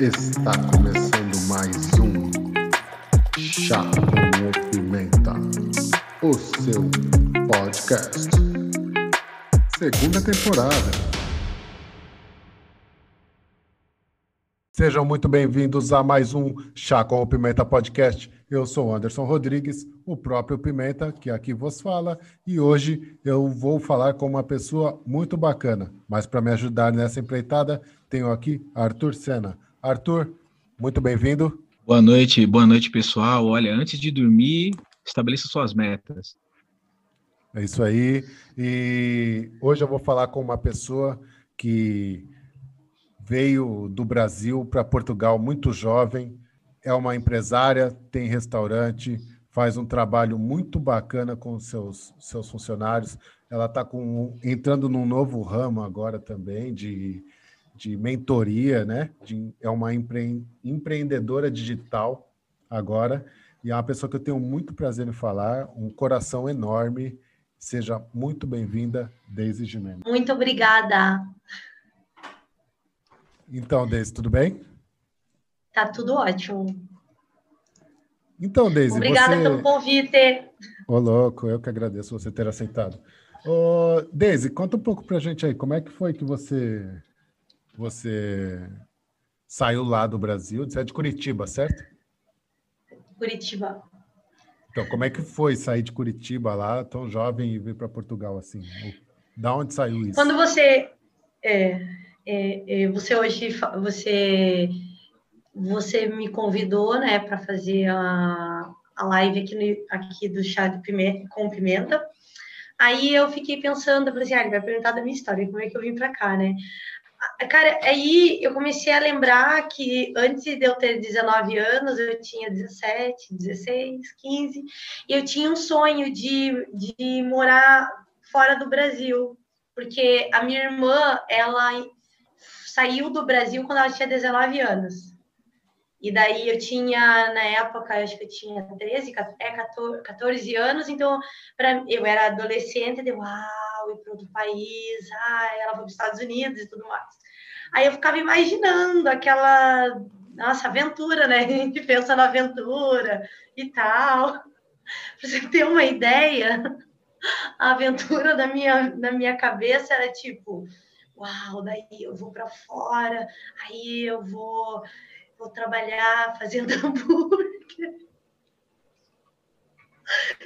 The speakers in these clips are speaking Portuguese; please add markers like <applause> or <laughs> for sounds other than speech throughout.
Está começando mais um Chá com Pimenta, o seu podcast. Segunda temporada. Sejam muito bem-vindos a mais um Chá com o Pimenta Podcast. Eu sou Anderson Rodrigues, o próprio Pimenta, que aqui vos fala, e hoje eu vou falar com uma pessoa muito bacana. Mas para me ajudar nessa empreitada, tenho aqui Arthur Sena. Arthur, muito bem-vindo. Boa noite, boa noite, pessoal. Olha, antes de dormir, estabeleça suas metas. É isso aí. E hoje eu vou falar com uma pessoa que veio do Brasil para Portugal muito jovem, é uma empresária, tem restaurante, faz um trabalho muito bacana com seus, seus funcionários. Ela está entrando num novo ramo agora também de, de mentoria, né? De, é uma empre, empreendedora digital agora e é uma pessoa que eu tenho muito prazer em falar, um coração enorme. Seja muito bem-vinda, Deise Gimenez. Muito obrigada. Então, Deise, tudo bem? Tá tudo ótimo. Então, Deise, Obrigada você... pelo convite. Ô, louco, eu que agradeço você ter aceitado. Ô, Deise, conta um pouco pra gente aí, como é que foi que você você saiu lá do Brasil? Você é de Curitiba, certo? Curitiba. Então, como é que foi sair de Curitiba lá, tão jovem, e vir para Portugal assim? Da onde saiu isso? Quando você é, é, é, você hoje você você me convidou, né, para fazer a, a live aqui, no, aqui do chá de pimenta, com pimenta. Aí eu fiquei pensando, falei assim, ah, ele vai perguntar da minha história, como é que eu vim para cá, né? Cara, aí eu comecei a lembrar que antes de eu ter 19 anos, eu tinha 17, 16, 15, e eu tinha um sonho de, de morar fora do Brasil, porque a minha irmã, ela saiu do Brasil quando ela tinha 19 anos. E daí eu tinha, na época, acho que eu tinha 13, 14 é, anos, então pra, eu era adolescente, de uau, ir para outro país, ah, ela foi para os Estados Unidos e tudo mais. Aí eu ficava imaginando aquela, nossa, aventura, né? <laughs> A gente pensa na aventura e tal. Para você ter uma ideia, a aventura da minha, da minha cabeça era tipo, uau, daí eu vou para fora, aí eu vou, vou trabalhar fazendo <laughs> hambúrguer.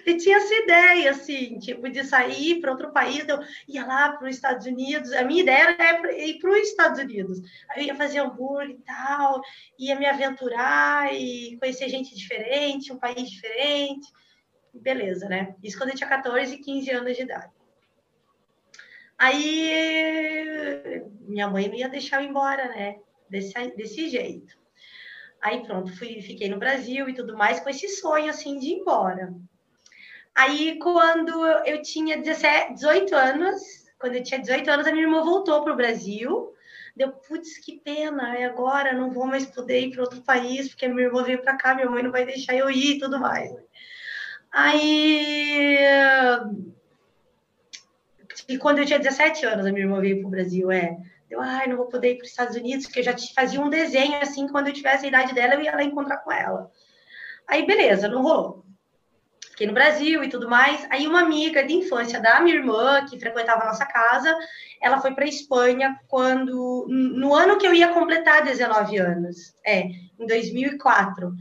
E tinha essa ideia, assim, tipo, de sair para outro país, eu ia lá para os Estados Unidos. A minha ideia era ir para os Estados Unidos. Aí eu ia fazer hambúrguer e tal, ia me aventurar e conhecer gente diferente, um país diferente. Beleza, né? Isso quando eu tinha 14 e 15 anos de idade. Aí minha mãe não ia deixar eu embora, né? Desse, desse jeito. Aí pronto, fui, fiquei no Brasil e tudo mais, com esse sonho assim de ir embora. Aí quando eu tinha 17, 18 anos, quando eu tinha 18 anos, a minha irmã voltou para o Brasil. Deu, putz, que pena, e agora não vou mais poder ir para outro país, porque minha irmã veio para cá, minha mãe não vai deixar eu ir e tudo mais. Aí e quando eu tinha 17 anos, a minha irmã veio para o Brasil, é. Eu, ai, não vou poder ir para os Estados Unidos, porque eu já fazia um desenho assim, quando eu tivesse a idade dela, eu ia lá encontrar com ela. Aí, beleza, não rolou. Fiquei no Brasil e tudo mais. Aí, uma amiga de infância da minha irmã, que frequentava a nossa casa, ela foi para Espanha quando. No ano que eu ia completar 19 anos. É, em 2004.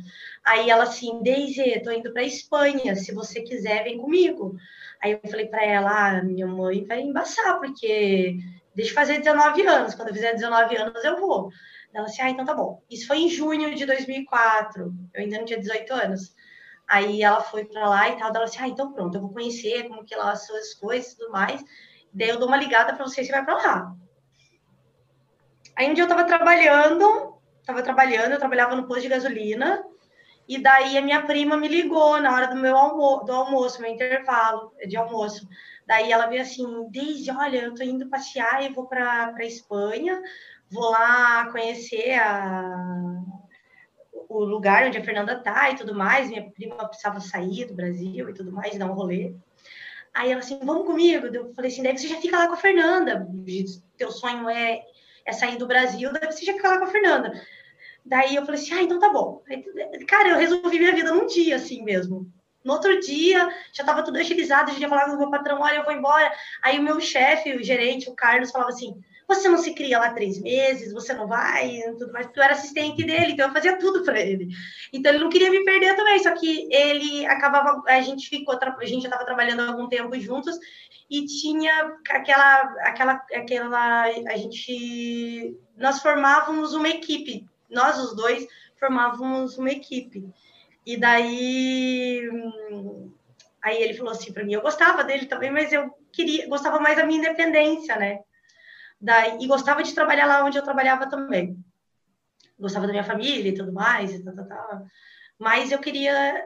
Aí ela assim, Deise, tô indo para Espanha, se você quiser, vem comigo. Aí eu falei para ela, ah, minha mãe vai embaçar, porque deixa eu fazer 19 anos, quando eu fizer 19 anos eu vou. Ela assim, ah, então tá bom. Isso foi em junho de 2004, eu ainda não tinha 18 anos. Aí ela foi para lá e tal, ela assim, ah, então pronto, eu vou conhecer como que lá as coisas e tudo mais. Daí eu dou uma ligada para você se vai para lá. Aí um dia eu tava trabalhando, tava trabalhando, eu trabalhava no posto de gasolina, e daí a minha prima me ligou na hora do meu almo do almoço, meu intervalo de almoço. Daí ela veio assim, desde, olha, eu tô indo passear e vou para Espanha, vou lá conhecer a o lugar onde a Fernanda tá e tudo mais. Minha prima precisava sair do Brasil e tudo mais, dar um rolê. Aí ela assim, vamos comigo. Eu falei assim, deve você já fica lá com a Fernanda. Teu sonho é, é sair do Brasil, deve você já ficar lá com a Fernanda. Daí eu falei assim, ah, então tá bom. Aí, cara, eu resolvi minha vida num dia, assim mesmo. No outro dia, já estava tudo agilizado, já falado com o meu patrão, olha, eu vou embora. Aí o meu chefe, o gerente, o Carlos, falava assim, você não se cria lá três meses, você não vai, tudo mais, eu era assistente dele, então eu fazia tudo para ele. Então ele não queria me perder também, só que ele acabava, a gente ficou, a gente já estava trabalhando há algum tempo juntos e tinha aquela, aquela, aquela, a gente, nós formávamos uma equipe, nós os dois formávamos uma equipe. E daí, aí ele falou assim para mim, eu gostava dele também, mas eu queria, gostava mais da minha independência, né? Daí, e gostava de trabalhar lá onde eu trabalhava também. Gostava da minha família e tudo mais, e tal, tal, tal. mas eu queria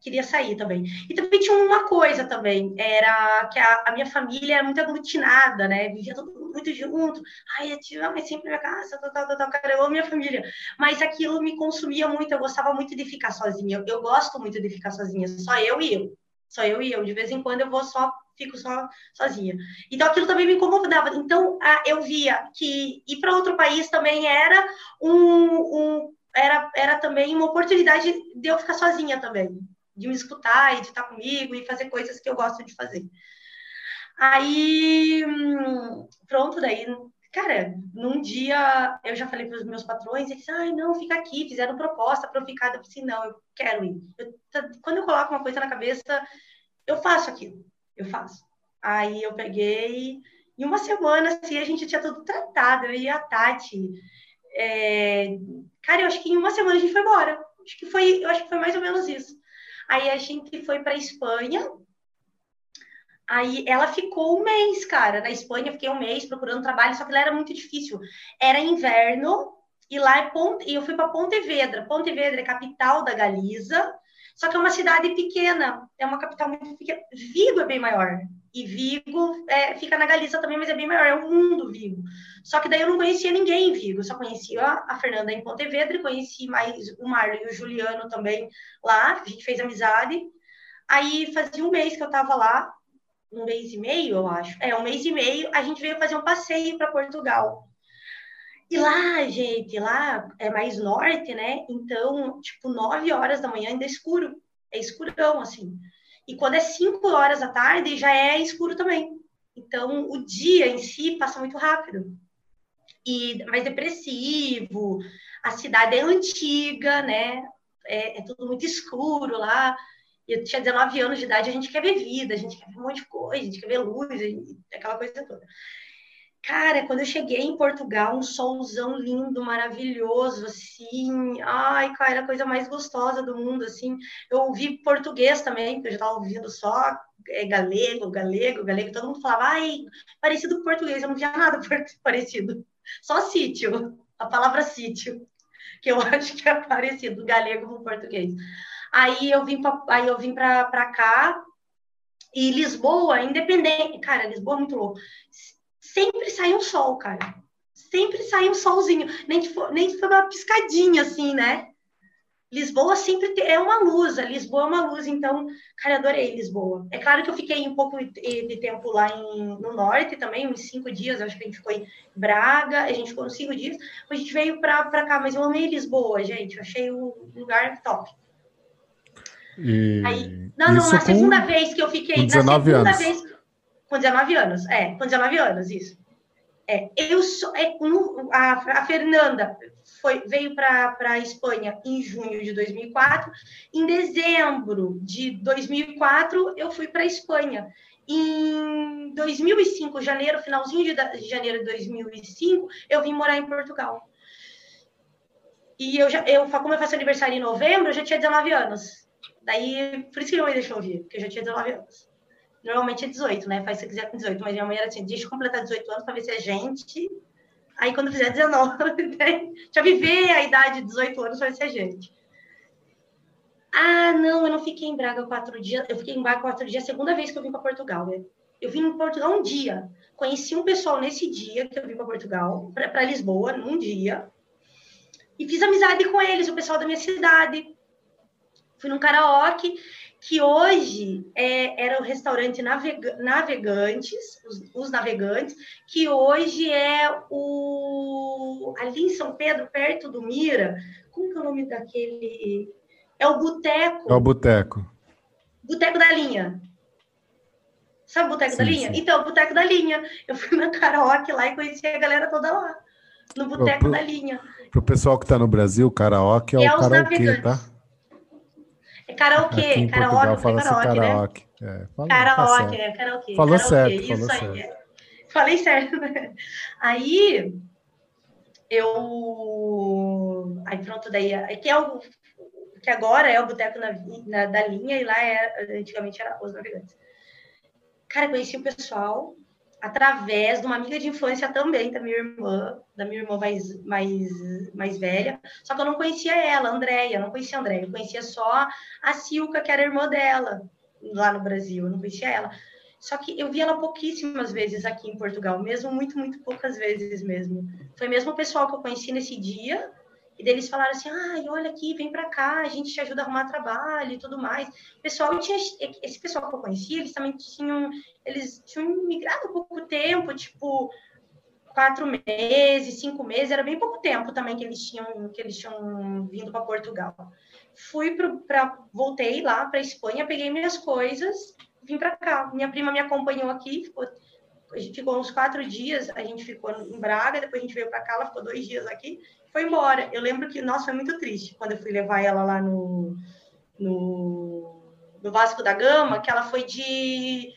queria sair também. E também tinha uma coisa também, era que a, a minha família era muito aglutinada, né? Vivia todo mundo muito junto. Ai, eu tive mas sempre minha casa, tal, tal, tal, cara, eu amo minha família. Mas aquilo me consumia muito, eu gostava muito de ficar sozinha. Eu, eu gosto muito de ficar sozinha, só eu e eu. Só eu e eu. De vez em quando eu vou só fico só sozinha. Então aquilo também me incomodava. Então eu via que ir para outro país também era um, um, era, era também uma oportunidade de eu ficar sozinha também, de me escutar e de estar comigo e fazer coisas que eu gosto de fazer. Aí, pronto, daí, cara, num dia eu já falei para os meus patrões, eles, ai, não, fica aqui, fizeram proposta para eu ficar. Eu falei assim, não, eu quero ir. Eu, quando eu coloco uma coisa na cabeça, eu faço aquilo eu faço. Aí eu peguei, em uma semana, assim, a gente tinha tudo tratado, eu e a Tati. É... Cara, eu acho que em uma semana a gente foi embora. Acho que foi, eu acho que foi mais ou menos isso. Aí a gente foi para Espanha. Aí ela ficou um mês, cara, na Espanha. Fiquei um mês procurando trabalho, só que lá era muito difícil. Era inverno e lá é Ponte, e eu fui para Pontevedra. Pontevedra é capital da Galiza. Só que é uma cidade pequena, é uma capital muito pequena. Vigo é bem maior. E Vigo é, fica na Galiza também, mas é bem maior, é o mundo Vigo. Só que daí eu não conhecia ninguém em Vigo, só conhecia a Fernanda em Pontevedra, conheci mais o Mário e o Juliano também lá, a gente fez amizade. Aí fazia um mês que eu estava lá, um mês e meio, eu acho. É, um mês e meio, a gente veio fazer um passeio para Portugal. E lá, gente, lá é mais norte, né? Então, tipo, nove horas da manhã ainda é escuro. É escurão, assim. E quando é cinco horas da tarde, já é escuro também. Então, o dia em si passa muito rápido. E mais depressivo, a cidade é antiga, né? É, é tudo muito escuro lá. Eu tinha 19 anos de idade, a gente quer ver vida, a gente quer ver um monte de coisa, a gente quer ver luz, aquela coisa toda. Cara, quando eu cheguei em Portugal, um solzão lindo, maravilhoso, assim. Ai, cara, era a coisa mais gostosa do mundo, assim. Eu ouvi português também, porque eu já estava ouvindo só é, galego, galego, galego. Todo mundo falava, ai, parecido com português. Eu não via nada <laughs> parecido. Só sítio, a palavra sítio, que eu <laughs> acho que é parecido, galego com português. Aí eu vim aí eu vim para cá, e Lisboa, independente. Cara, Lisboa é muito louco sempre sai um sol, cara. Sempre sai um solzinho. Nem que for, nem que for uma piscadinha, assim, né? Lisboa sempre é uma luz, a Lisboa é uma luz, então, cara, adorei Lisboa. É claro que eu fiquei um pouco de tempo lá em, no norte também, uns cinco dias, acho que a gente ficou em Braga, a gente ficou uns cinco dias, a gente veio para cá, mas eu amei Lisboa, gente, eu achei o lugar top. E... Aí, não, não, na segunda vez que eu fiquei, na segunda anos. vez, com 19 anos, é, com 19 anos, isso. É, eu sou, é, a, a Fernanda foi, veio para a Espanha em junho de 2004. Em dezembro de 2004, eu fui para a Espanha. Em 2005, janeiro, finalzinho de, de janeiro de 2005, eu vim morar em Portugal. E eu já, eu, como eu faço aniversário em novembro, eu já tinha 19 anos. Daí, por isso que não me deixou vir, porque eu já tinha 19 anos. Normalmente é 18, né? Faz se quiser com 18, mas minha mãe era assim, deixa eu completar 18 anos para ver se é gente. Aí quando fizer 19, <laughs> né? já viver a idade de 18 anos para ver se é gente. Ah, não, eu não fiquei em Braga quatro dias. Eu fiquei em Braga quatro dias, a segunda vez que eu vim para Portugal. Né? Eu vim em Portugal um dia. Conheci um pessoal nesse dia que eu vim para Portugal, para Lisboa, num dia. E fiz amizade com eles, o pessoal da minha cidade. Fui num karaoke que hoje é, era o restaurante Navega Navegantes, os, os, Navegantes, que hoje é o ali em São Pedro, perto do Mira. Como que é o nome daquele? É o Boteco. É o Boteco. Boteco da Linha. Sabe o Boteco da Linha? Sim. Então, o Boteco da Linha. Eu fui na karaoke lá e conheci a galera toda lá. No Boteco da Linha. Para o pessoal que está no Brasil, karaoke é, é o karaokê, tá? É karaokê, karaokê, fala karaokê, karaokê, né? É, fala, karaokê, tá é karaokê. Falou certo, isso falou aí. certo. Falei certo. Né? Aí eu aí pronto daí é que é o que agora é o boteco na, na, da linha e lá é antigamente era os navegantes. Cara, conheci o pessoal através de uma amiga de infância também, da minha irmã, da minha irmã mais, mais, mais velha. Só que eu não conhecia ela, Andréia, não conhecia a Andréia, eu conhecia só a Silca, que era irmã dela, lá no Brasil, eu não conhecia ela. Só que eu vi ela pouquíssimas vezes aqui em Portugal, mesmo muito, muito poucas vezes mesmo. Foi mesmo o pessoal que eu conheci nesse dia, e deles falaram assim: ai, olha aqui, vem para cá, a gente te ajuda a arrumar trabalho e tudo mais. Pessoal tinha, esse pessoal que eu conhecia, eles também tinham, eles tinham migrado pouco tempo, tipo quatro meses, cinco meses, era bem pouco tempo também que eles tinham que eles tinham vindo para Portugal. Fui para voltei lá para Espanha, peguei minhas coisas, vim para cá. Minha prima me acompanhou aqui, ficou a gente ficou uns quatro dias, a gente ficou em Braga, depois a gente veio para cá, ela ficou dois dias aqui, foi embora. Eu lembro que, nossa, foi muito triste quando eu fui levar ela lá no, no, no Vasco da Gama, que ela foi de,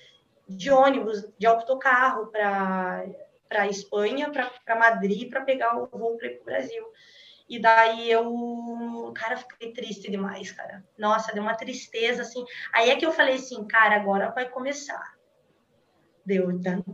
de ônibus, de autocarro para para Espanha, para Madrid, para pegar o voo para o Brasil. E daí eu, cara, fiquei triste demais, cara. Nossa, deu uma tristeza assim. Aí é que eu falei assim, cara, agora vai começar. Deu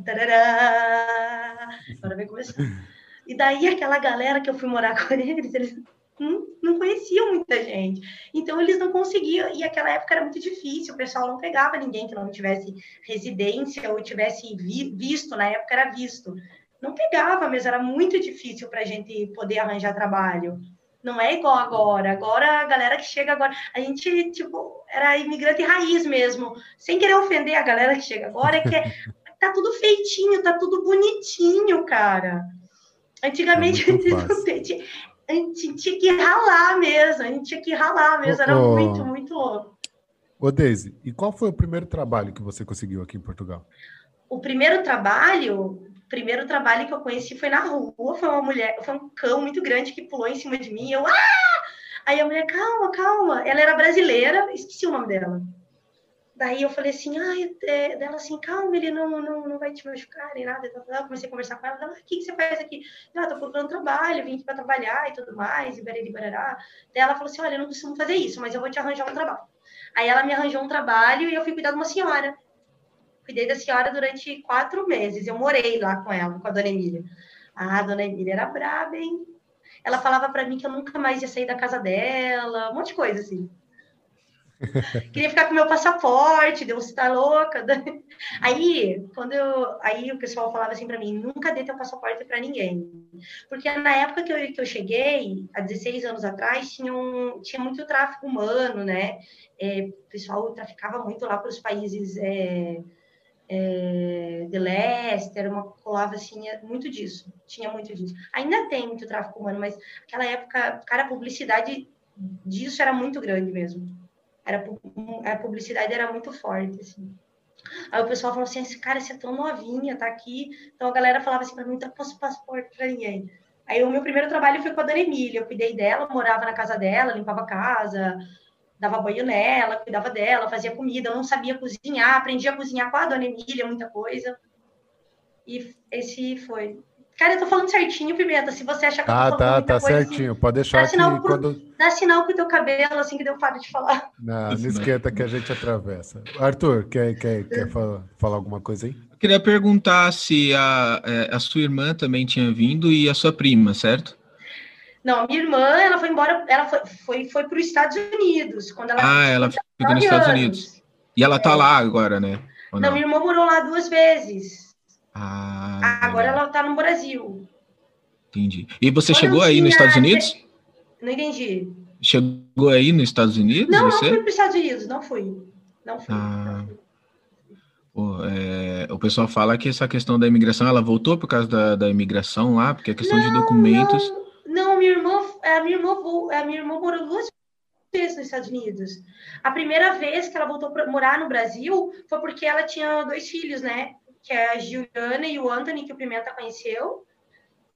tarará, agora vai começar. <laughs> E daí aquela galera que eu fui morar <laughs> com eles, eles não, conheciam muita gente. Então eles não conseguiam, e aquela época era muito difícil, o pessoal não pegava ninguém que não tivesse residência ou tivesse vi, visto, na época era visto. Não pegava mesmo, era muito difícil para a gente poder arranjar trabalho. Não é igual agora. Agora, a galera que chega agora, a gente, tipo, era imigrante raiz mesmo. Sem querer ofender a galera que chega agora, é que é, tá tudo feitinho, tá tudo bonitinho, cara. Antigamente, é <laughs> <laughs> a gente tinha que ralar mesmo, a gente tinha que ralar mesmo, era oh, muito, muito louco. Ô, Deise, e qual foi o primeiro trabalho que você conseguiu aqui em Portugal? O primeiro trabalho, o primeiro trabalho que eu conheci foi na rua, foi uma mulher, foi um cão muito grande que pulou em cima de mim, eu, ah! Aí a mulher, calma, calma, ela era brasileira, esqueci o nome dela. Daí eu falei assim, ai, é, dela assim, calma, ele não, não, não vai te machucar nem nada. Eu comecei a conversar com ela, ela, o que, que você faz aqui? Ah, tô procurando trabalho, vim aqui para trabalhar e tudo mais, e barará, barará. Daí ela falou assim, olha, eu não costumo fazer isso, mas eu vou te arranjar um trabalho. Aí ela me arranjou um trabalho e eu fui cuidar de uma senhora. Cuidei da senhora durante quatro meses, eu morei lá com ela, com a dona Emília. Ah, a dona Emília era braba, hein? Ela falava para mim que eu nunca mais ia sair da casa dela, um monte de coisa assim. <laughs> Queria ficar com meu passaporte, deu você tá louca. <laughs> Aí, quando eu, aí o pessoal falava assim para mim, nunca dê teu passaporte para ninguém. Porque na época que eu, que eu cheguei, há 16 anos atrás, tinha, um, tinha muito tráfico humano, né? É, o pessoal traficava muito lá para os países é, é, de leste, era uma colava assim, é muito disso, tinha muito disso. Ainda tem muito tráfico humano, mas naquela época, cara, a publicidade disso era muito grande mesmo. Era, a publicidade era muito forte, assim. Aí o pessoal falou assim, esse cara, você é tão novinha, tá aqui. Então a galera falava assim para mim, não posso passaporte para ninguém. Aí o meu primeiro trabalho foi com a Dona Emília, eu cuidei dela, morava na casa dela, limpava a casa, dava banho nela, cuidava dela, fazia comida, eu não sabia cozinhar, aprendi a cozinhar com a Dona Emília, muita coisa. E esse foi Cara, eu tô falando certinho, Pimenta. Se você achar que ah, eu tô tá, falando tá coisa, certinho. Assim, Pode deixar que pro, quando... Dá sinal com o teu cabelo, assim, que deu para de falar. Não, não esquenta que a gente atravessa. Arthur, quer, quer, quer falar, falar alguma coisa aí? Eu queria perguntar se a, é, a sua irmã também tinha vindo e a sua prima, certo? Não, minha irmã, ela foi embora, ela foi, foi, foi para os Estados Unidos. Quando ela ah, ela ficou nos Estados Unidos. E ela tá é. lá agora, né? Não, não, minha irmã morou lá duas vezes. Ah, agora legal. ela tá no Brasil. Entendi. E você Quando chegou aí nos Estados Unidos? Não entendi. chegou aí nos Estados Unidos? Não, você? não fui para os Estados Unidos, não fui. Não fui. Ah. Não fui. Pô, é, o pessoal fala que essa questão da imigração, ela voltou por causa da, da imigração lá, porque a questão não, de documentos. Não, não, minha irmã, a minha irmã, a minha irmã morou duas vezes nos Estados Unidos. A primeira vez que ela voltou para morar no Brasil foi porque ela tinha dois filhos, né? Que é a Juliana e o Anthony, que o Pimenta conheceu.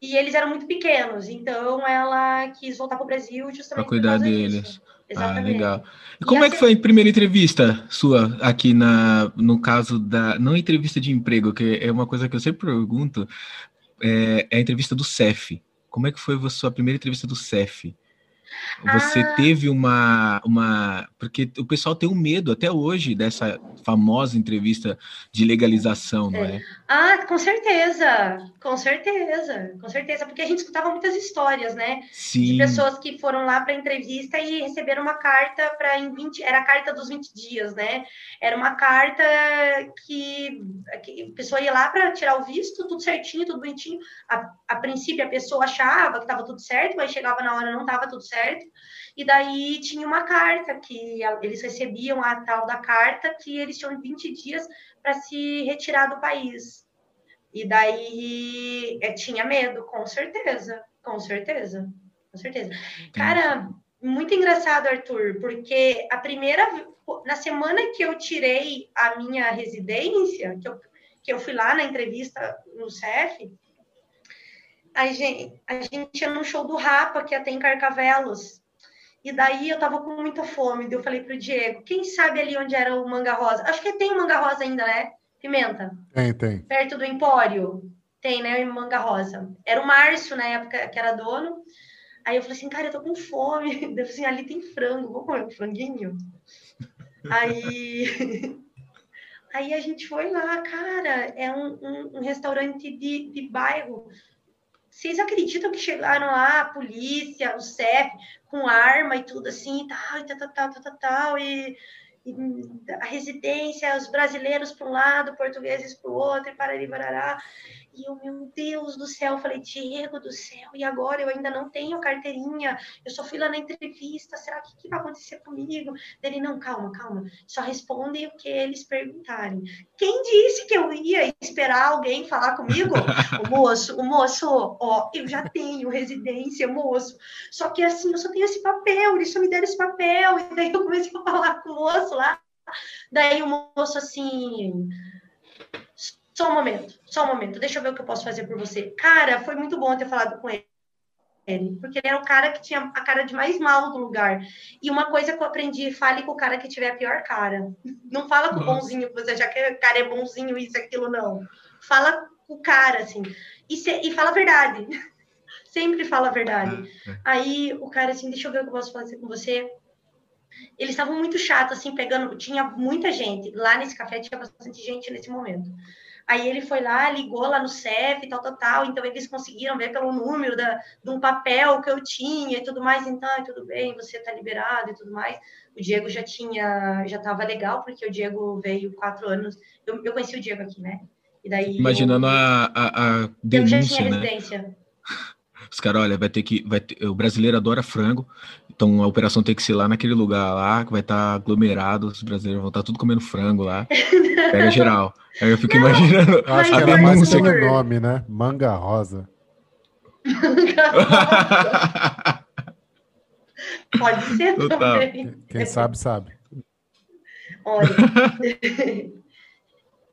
E eles eram muito pequenos, então ela quis voltar para o Brasil justamente para cuidar deles. Disso. Exatamente. Ah, legal. E como e é que foi a primeira entrevista sua aqui na, no caso da, não entrevista de emprego, que é uma coisa que eu sempre pergunto, é, é a entrevista do CEF. Como é que foi a sua primeira entrevista do CEF? Você ah. teve uma, uma. Porque o pessoal tem um medo até hoje dessa famosa entrevista de legalização, não é? é? Ah, com certeza, com certeza, com certeza, porque a gente escutava muitas histórias, né? Sim. De pessoas que foram lá para entrevista e receberam uma carta para em 20. Era a carta dos 20 dias, né? Era uma carta que, que a pessoa ia lá para tirar o visto, tudo certinho, tudo bonitinho. A, a princípio a pessoa achava que estava tudo certo, mas chegava na hora não estava tudo certo. E daí tinha uma carta que eles recebiam a tal da carta que eles tinham 20 dias para se retirar do país. E daí é, tinha medo, com certeza, com certeza, com certeza. Cara, muito engraçado, Arthur, porque a primeira na semana que eu tirei a minha residência, que eu, que eu fui lá na entrevista no CEF, a gente, a gente ia num show do Rapa, que até em Carcavelos. E daí eu tava com muita fome. Daí eu falei pro Diego, quem sabe ali onde era o Manga Rosa? Acho que tem o Manga Rosa ainda, né? Pimenta? Tem, tem. Perto do Empório. Tem, né? O Manga Rosa. Era o Márcio, na época, que era dono. Aí eu falei assim, cara, eu tô com fome. <laughs> Eu falei assim, ali tem frango, vamos comer um franguinho? Aí... <laughs> Aí a gente foi lá, cara, é um, um, um restaurante de, de bairro vocês acreditam que chegaram lá a polícia, o CEF, com arma e tudo assim, tal, e tal, tal, tal, tal, tal, e, e a residência, os brasileiros para um lado, portugueses para o outro, e parari, parará. E eu, meu Deus do céu, falei, Diego do céu, e agora eu ainda não tenho carteirinha, eu só fui lá na entrevista, será que, que vai acontecer comigo? Ele, não, calma, calma, só responde o que eles perguntarem. Quem disse que eu ia esperar alguém falar comigo? <laughs> o moço, o moço, ó, eu já tenho residência, moço, só que assim, eu só tenho esse papel, eles só me deram esse papel, e daí eu comecei a falar com o moço lá, daí o moço assim só um momento, só um momento, deixa eu ver o que eu posso fazer por você. Cara, foi muito bom ter falado com ele. Porque ele era o cara que tinha a cara de mais mal do lugar. E uma coisa que eu aprendi, fale com o cara que tiver a pior cara. Não fala com o bonzinho, você já que o cara é bonzinho, isso, aquilo, não. Fala com o cara, assim. E, se, e fala a verdade. <laughs> Sempre fala a verdade. Ah, é. Aí o cara, assim, deixa eu ver o que eu posso fazer com você. Eles estavam muito chatos, assim, pegando. Tinha muita gente. Lá nesse café tinha bastante gente nesse momento. Aí ele foi lá, ligou lá no CEF, tal, tal, tal. Então eles conseguiram ver pelo número da, de um papel que eu tinha e tudo mais. Então, tudo bem, você está liberado e tudo mais. O Diego já tinha, já estava legal, porque o Diego veio quatro anos. Eu, eu conheci o Diego aqui, né? E daí. Imaginando eu, a, a, a denúncia, eu já tinha né? residência. Os caras, olha, vai ter que. Vai ter, o brasileiro adora frango, então a operação tem que ser lá naquele lugar lá, que vai estar tá aglomerado, os brasileiros vão estar tá tudo comendo frango lá. <laughs> Pega geral. Aí eu fico não, imaginando. Que é mais pelo nome, né? Manga rosa. Manga rosa. Pode ser Total. também. Quem sabe, sabe. Olha. <laughs>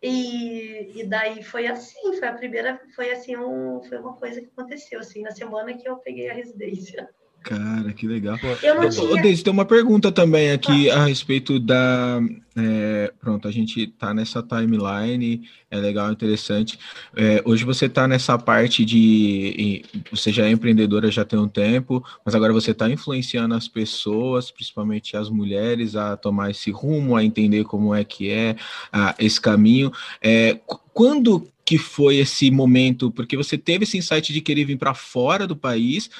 E, e daí foi assim, foi a primeira, foi assim, um, foi uma coisa que aconteceu, assim, na semana que eu peguei a residência. Cara, que legal. Eu não tinha... Deise, tem uma pergunta também aqui ah. a respeito da. É, pronto, a gente tá nessa timeline, é legal, interessante. É, hoje você tá nessa parte de. Você já é empreendedora já tem um tempo, mas agora você está influenciando as pessoas, principalmente as mulheres, a tomar esse rumo, a entender como é que é a, esse caminho. É, quando que foi esse momento? Porque você teve esse insight de querer vir para fora do país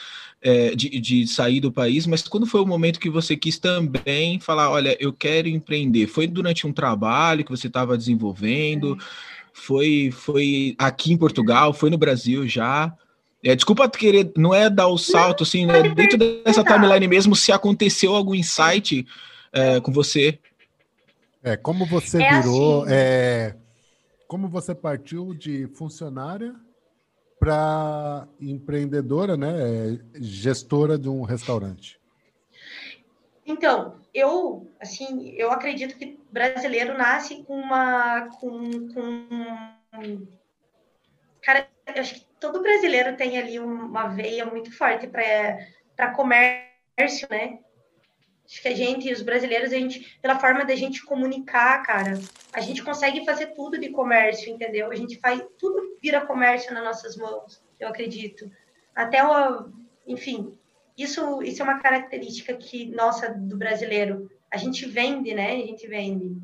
é, de, de sair do país, mas quando foi o momento que você quis também falar, olha, eu quero empreender? Foi durante um trabalho que você estava desenvolvendo? Foi, foi aqui em Portugal? Foi no Brasil já? É, desculpa querer, não é dar o salto, assim, né? Dentro dessa timeline mesmo, se aconteceu algum insight é, com você. É, como você é virou. Assim. É, como você partiu de funcionária para empreendedora, né? Gestora de um restaurante. Então, eu, assim, eu acredito que brasileiro nasce com uma, com, com cara, eu acho que todo brasileiro tem ali uma veia muito forte para comércio, né? Acho que a gente, os brasileiros, a gente, pela forma da gente comunicar, cara, a gente consegue fazer tudo de comércio, entendeu? A gente faz tudo vira comércio nas nossas mãos, eu acredito. Até o, enfim, isso, isso é uma característica que nossa do brasileiro. A gente vende, né? A gente vende.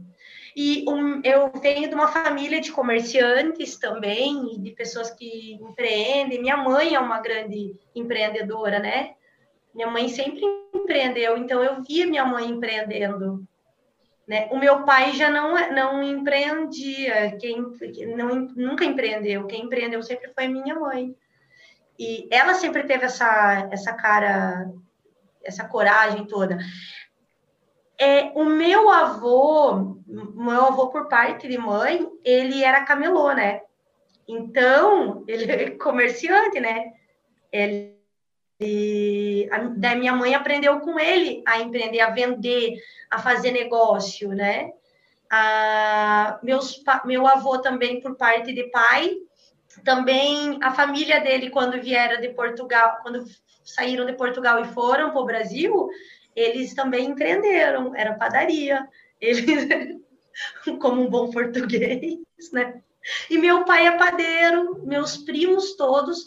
E um, eu venho de uma família de comerciantes também, de pessoas que empreendem. Minha mãe é uma grande empreendedora, né? Minha mãe sempre empreendeu, então eu via minha mãe empreendendo. Né? O meu pai já não, não empreendia, quem não, nunca empreendeu. Quem empreendeu sempre foi minha mãe. E ela sempre teve essa, essa cara, essa coragem toda. É, o meu avô, meu avô por parte de mãe, ele era camelô, né? Então, ele é comerciante, né? Ele, a, da minha mãe aprendeu com ele a empreender, a vender, a fazer negócio, né? A, meus, meu avô também por parte de pai, também a família dele quando vieram de Portugal, quando saíram de Portugal e foram para o Brasil, eles também empreenderam, era padaria, <laughs> eles como um bom português, né? E meu pai é padeiro, meus primos todos,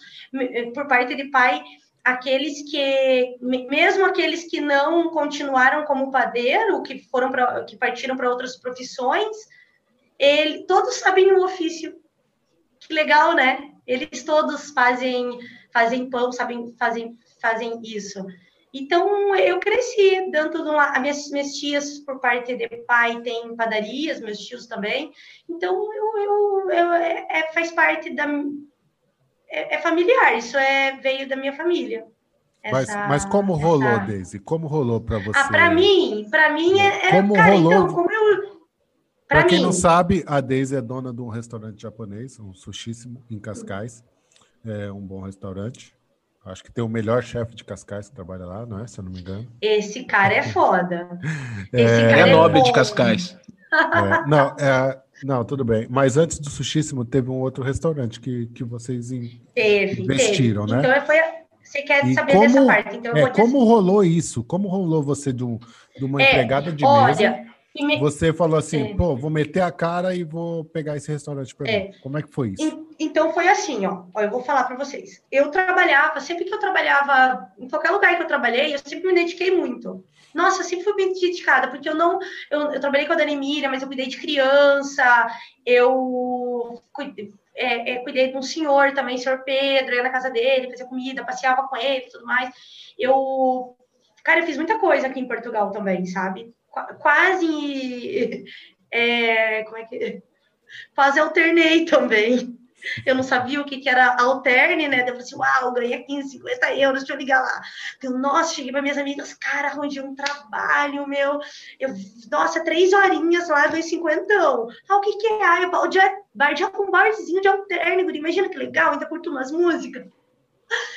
por parte de pai, aqueles que, mesmo aqueles que não continuaram como padeiro, que foram para, que partiram para outras profissões, ele, todos sabem o ofício. Que legal, né? Eles todos fazem, fazem pão, sabem, fazem, fazem isso. Então, eu cresci dando de um Minhas, minhas tias, por parte de pai, têm padarias, meus tios também. Então, eu, eu, eu é, é, faz parte da. É, é, familiar, isso é veio da minha família. Essa, mas, mas como rolou, essa... Daisy? Como rolou para você? Ah, para mim, para mim é. é como cara, rolou? Então, como eu. Para quem não sabe, a Daisy é dona de um restaurante japonês, um sushíssimo em Cascais. É um bom restaurante. Acho que tem o melhor chefe de Cascais que trabalha lá, não é? Se eu não me engano. Esse cara é foda. <laughs> Esse é, cara é, é nobre de Cascais. É, não, é, não, tudo bem. Mas antes do Sushíssimo, teve um outro restaurante que, que vocês teve, investiram, teve. né? Então, foi, você quer e saber como, dessa parte. Então, é, como rolou isso? Como rolou você de, um, de uma é, empregada de olha, mesa? Me... Você falou assim, é. pô, vou meter a cara e vou pegar esse restaurante para é. mim. Como é que foi isso? Então foi assim, ó. ó eu vou falar para vocês. Eu trabalhava, sempre que eu trabalhava, em qualquer lugar que eu trabalhei, eu sempre me dediquei muito. Nossa, eu sempre fui bem dedicada, porque eu não. Eu, eu trabalhei com a Dani Miriam, mas eu cuidei de criança, eu cuidei, é, é, cuidei de um senhor também, senhor Pedro, ia na casa dele, fazia comida, passeava com ele tudo mais. Eu. Cara, eu fiz muita coisa aqui em Portugal também, sabe? quase. <laughs> É, como é que. Quase alternei também. Eu não sabia o que, que era alterne, né? Eu falei assim, uau, ganhei 15, 50 euros, deixa eu ligar lá. Eu, nossa, cheguei para minhas amigas, cara, arranjei um trabalho, meu. Eu, nossa, três horinhas lá, dois cinquentão. Ah, o que, que é? Ah, é bar de, bar de um barzinho de alterne, imagina que legal, ainda curto umas músicas.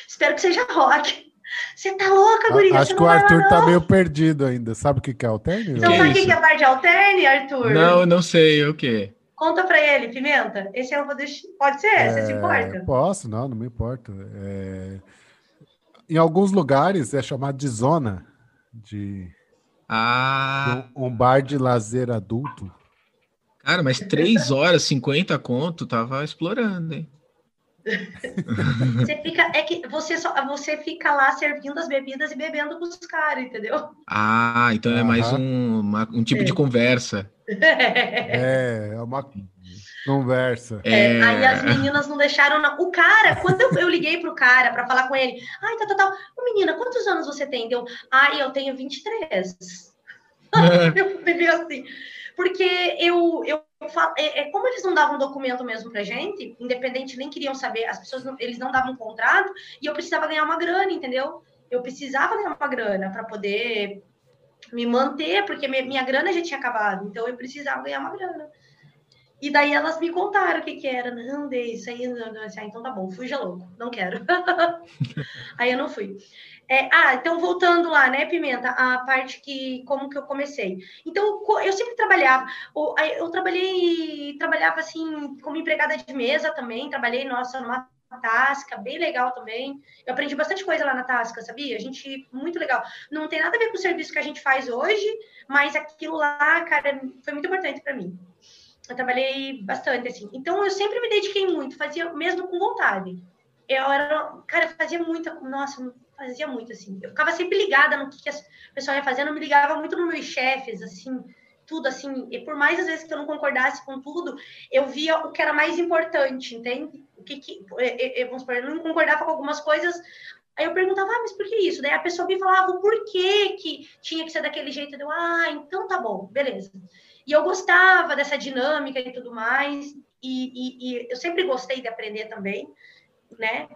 Espero que seja rock. Você tá louca, guria? Acho que o Arthur tá meio perdido ainda. Sabe o que é alterne? Então, sabe o que, que é bar de alterne, Arthur? Não, não sei. O quê? Conta pra ele, Pimenta. Esse eu vou deixar. Pode ser? É, Você se importa? Posso, não, não me importa. É... Em alguns lugares é chamado de zona de. Ah. Um, um bar de lazer adulto. Cara, mas 3 horas, 50 conto, tava explorando, hein? <laughs> você fica, é que você só, você fica lá servindo as bebidas e bebendo com os caras, entendeu? Ah, então é mais um, uma, um tipo é. de conversa. <laughs> É, é uma conversa. É, aí as meninas não deixaram. Não. O cara, quando eu, eu liguei pro cara para falar com ele, ai, tá, tá, tá. Menina, quantos anos você tem? Deu, ai, eu tenho 23. <laughs> eu bebi assim. Porque eu, eu eu é, é, como eles não davam documento mesmo pra gente, independente, nem queriam saber, as pessoas, não, eles não davam contrato, e eu precisava ganhar uma grana, entendeu? Eu precisava ganhar uma grana para poder me manter, porque minha, minha grana já tinha acabado, então eu precisava ganhar uma grana. E daí elas me contaram o que que era. Não, dei isso aí. Não, não, ah, então tá bom, fuja louco, não quero. <laughs> aí eu não fui. É, ah, então voltando lá, né, Pimenta, a parte que, como que eu comecei. Então, eu sempre trabalhava, eu trabalhei, trabalhava assim, como empregada de mesa também, trabalhei, nossa, numa Tasca, bem legal também. Eu aprendi bastante coisa lá na Tasca, sabia? A gente, muito legal. Não tem nada a ver com o serviço que a gente faz hoje, mas aquilo lá, cara, foi muito importante para mim eu trabalhei bastante, assim. Então, eu sempre me dediquei muito, fazia mesmo com vontade. Eu era, cara, eu fazia muita, nossa, fazia muito, assim. Eu ficava sempre ligada no que, que a pessoa ia fazendo, eu me ligava muito nos meus chefes, assim, tudo, assim. E por mais, às vezes, que eu não concordasse com tudo, eu via o que era mais importante, entende? O que que, vamos supor, eu não concordava com algumas coisas, Aí eu perguntava, ah, mas por que isso? Daí a pessoa me falava o porquê que tinha que ser daquele jeito. Eu, ah, então tá bom, beleza. E eu gostava dessa dinâmica e tudo mais, e, e, e eu sempre gostei de aprender também, né?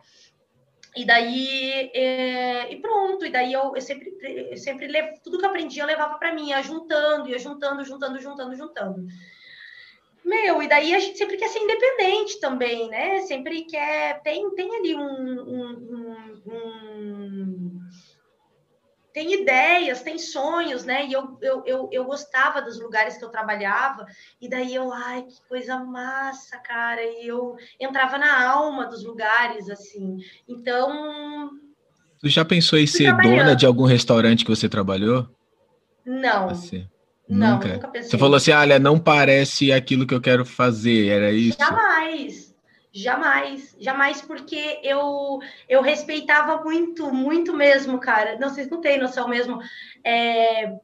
E daí, é, e pronto, e daí eu, eu sempre, eu sempre levo, tudo que eu aprendi eu levava para mim, ia juntando, ia juntando, juntando, juntando, juntando. Meu, e daí a gente sempre quer ser independente também, né? Sempre quer, tem, tem ali um, um, um, um tem ideias, tem sonhos, né? E eu, eu, eu, eu, gostava dos lugares que eu trabalhava, e daí eu, ai, que coisa massa, cara. E eu entrava na alma dos lugares, assim. Então. Tu já pensou em ser dona de algum restaurante que você trabalhou? Não. Assim. Não, nunca. nunca pensei. Você falou assim, olha, não parece aquilo que eu quero fazer, era isso? Jamais. Jamais, jamais, porque eu eu respeitava muito, muito mesmo, cara. Não, vocês não têm noção mesmo. É,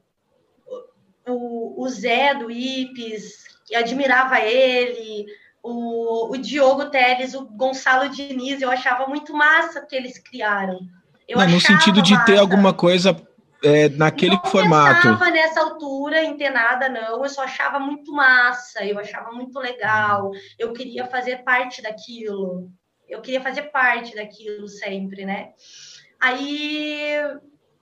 o, o Zé do Ipes, admirava ele, o, o Diogo Teles, o Gonçalo Diniz, eu achava muito massa que eles criaram. Eu Não, no sentido de massa. ter alguma coisa é, naquele não formato. Não pensava nessa altura em ter nada, não. Eu só achava muito massa, eu achava muito legal. Eu queria fazer parte daquilo. Eu queria fazer parte daquilo sempre, né? Aí,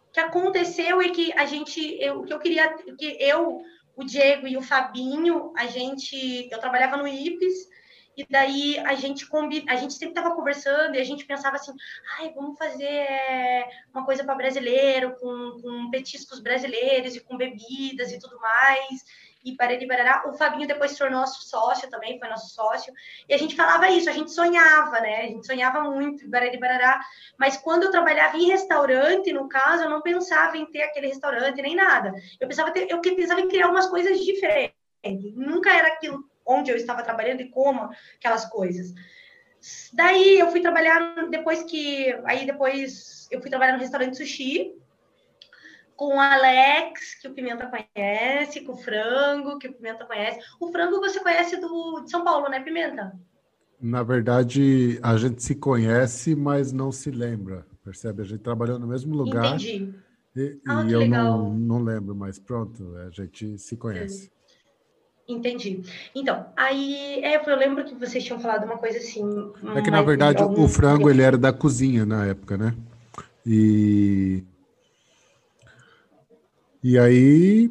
o que aconteceu é que a gente, eu, o que eu queria, que eu, o Diego e o Fabinho, a gente, eu trabalhava no IPES, e daí a gente combi... a gente sempre estava conversando e a gente pensava assim, ai, vamos fazer é, uma coisa para brasileiro, com, com petiscos brasileiros e com bebidas e tudo mais. E para barará. O Fabinho depois se tornou nosso sócio também, foi nosso sócio. E a gente falava isso, a gente sonhava, né? A gente sonhava muito, barari barará. Mas quando eu trabalhava em restaurante, no caso, eu não pensava em ter aquele restaurante nem nada. Eu pensava, ter, eu pensava em criar umas coisas diferentes. Nunca era aquilo onde eu estava trabalhando e como aquelas coisas. Daí eu fui trabalhar depois que aí depois eu fui trabalhar no restaurante sushi com o Alex, que o Pimenta conhece, com o Frango, que o Pimenta conhece. O Frango você conhece do de São Paulo, né, Pimenta? Na verdade, a gente se conhece, mas não se lembra, percebe? A gente trabalhou no mesmo lugar. Entendi. E, ah, e eu não, não lembro, mas pronto, a gente se conhece. Entendi. Então, aí é, eu lembro que vocês tinham falado uma coisa assim. É que, na verdade, algum... o frango ele era da cozinha na época, né? E. E aí.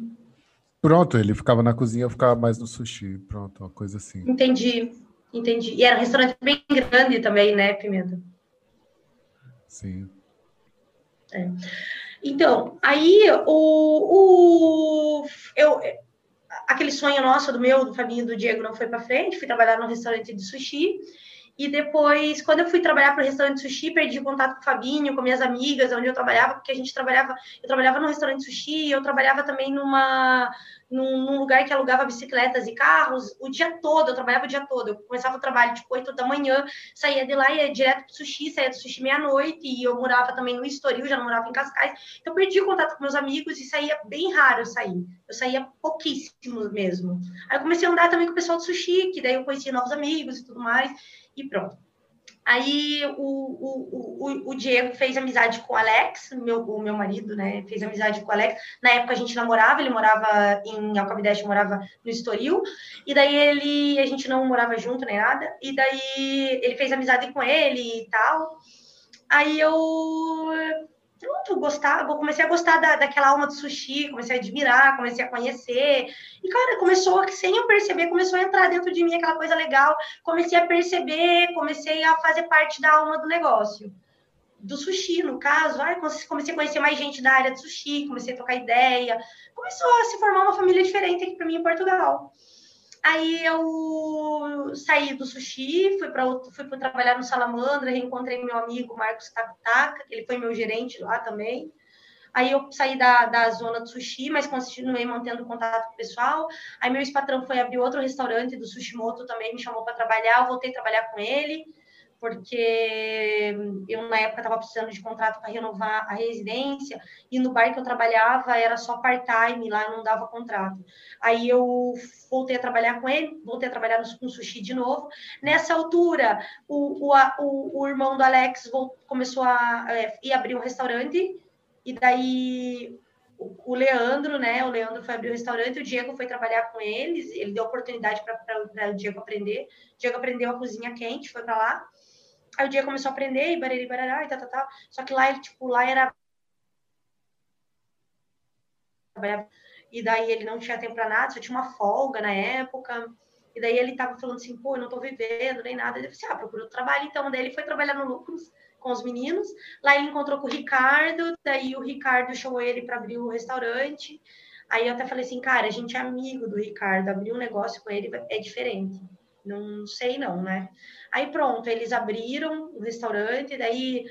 Pronto, ele ficava na cozinha, eu ficava mais no sushi. Pronto, uma coisa assim. Entendi, entendi. E era um restaurante bem grande também, né, Pimenta? Sim. É. Então, aí o, o eu, aquele sonho nosso do meu, do Fabinho do Diego não foi para frente, fui trabalhar num restaurante de sushi. E depois, quando eu fui trabalhar para o restaurante sushi, perdi contato com o Fabinho, com minhas amigas, onde eu trabalhava, porque a gente trabalhava, eu trabalhava no restaurante sushi, eu trabalhava também numa num, num, lugar que alugava bicicletas e carros o dia todo, eu trabalhava o dia todo. Eu começava o trabalho tipo 8 da manhã, saía de lá, ia direto pro sushi, saía do sushi meia-noite, e eu morava também no Estoril, já não morava em Cascais. Então, perdi contato com meus amigos e saía bem raro eu sair. Eu saía pouquíssimo mesmo. Aí eu comecei a andar também com o pessoal do sushi, que daí eu conhecia novos amigos e tudo mais, e pronto. Aí o, o, o, o, Diego fez amizade com o Alex, meu, o meu marido, né? Fez amizade com o Alex. Na época a gente namorava, ele morava em Alcabideste, morava no Estoril. E daí ele, a gente não morava junto nem nada. E daí ele fez amizade com ele e tal. Aí eu pronto, gostar, comecei a gostar da, daquela alma do sushi, comecei a admirar, comecei a conhecer. E, cara, começou, sem eu perceber, começou a entrar dentro de mim aquela coisa legal. Comecei a perceber, comecei a fazer parte da alma do negócio. Do sushi, no caso. Ai, comecei a conhecer mais gente da área de sushi, comecei a trocar ideia. Começou a se formar uma família diferente aqui para mim em Portugal. Aí eu saí do sushi, fui para fui trabalhar no Salamandra, reencontrei meu amigo Marcos Takutaka, que ele foi meu gerente lá também. Aí eu saí da, da zona do sushi, mas continuei mantendo contato com o pessoal. Aí meu ex-patrão foi abrir outro restaurante do Sushimoto também, me chamou para trabalhar, eu voltei a trabalhar com ele porque eu na época estava precisando de contrato para renovar a residência e no bar que eu trabalhava era só part-time, lá não dava contrato. Aí eu voltei a trabalhar com ele, voltei a trabalhar no sushi de novo. Nessa altura, o, o, o, irmão do Alex começou a é, ir abrir um restaurante e daí o Leandro, né? O Leandro foi abrir o restaurante, o Diego foi trabalhar com eles, ele deu oportunidade para o Diego aprender. O Diego aprendeu a cozinha quente, foi para lá. Aí o dia começou a aprender, e barari, barará, e tal, tal, tal. Só que lá, ele, tipo, lá era... E daí ele não tinha tempo para nada, só tinha uma folga na época. E daí ele tava falando assim, pô, eu não tô vivendo, nem nada. Ele disse, assim, ah, procurou trabalho. Então, daí ele foi trabalhar no Lucros com os meninos. Lá ele encontrou com o Ricardo, daí o Ricardo chamou ele para abrir o restaurante. Aí eu até falei assim, cara, a gente é amigo do Ricardo, abrir um negócio com ele é diferente. Não sei não, né? Aí pronto, eles abriram o restaurante, daí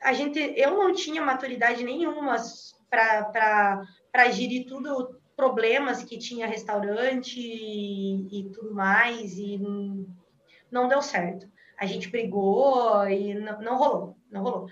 a gente, eu não tinha maturidade nenhuma para gerir tudo, problemas que tinha restaurante e, e tudo mais, e não deu certo. A gente brigou e não, não rolou, não rolou.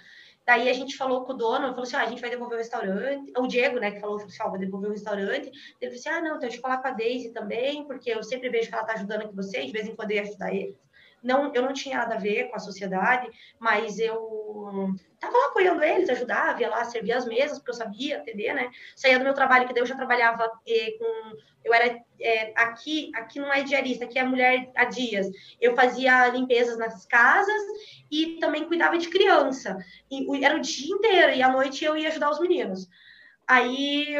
Daí a gente falou com o dono, falou assim: ah, a gente vai devolver o restaurante. O Diego, né, que falou, falou assim: ó, vou devolver o restaurante. Ele falou assim: ah, não, então deixa eu falar com a Daisy também, porque eu sempre vejo que ela tá ajudando aqui vocês, de vez em quando eu ia ajudar eles. Não, eu não tinha nada a ver com a sociedade, mas eu tava lá apoiando eles, ajudava, ia lá servir as mesas, porque eu sabia atender, né? Saía do meu trabalho, que daí eu já trabalhava eh, com. Eu era. Eh, aqui, aqui não é diarista, aqui é mulher a dias. Eu fazia limpezas nas casas e também cuidava de criança. E, era o dia inteiro, e à noite eu ia ajudar os meninos. Aí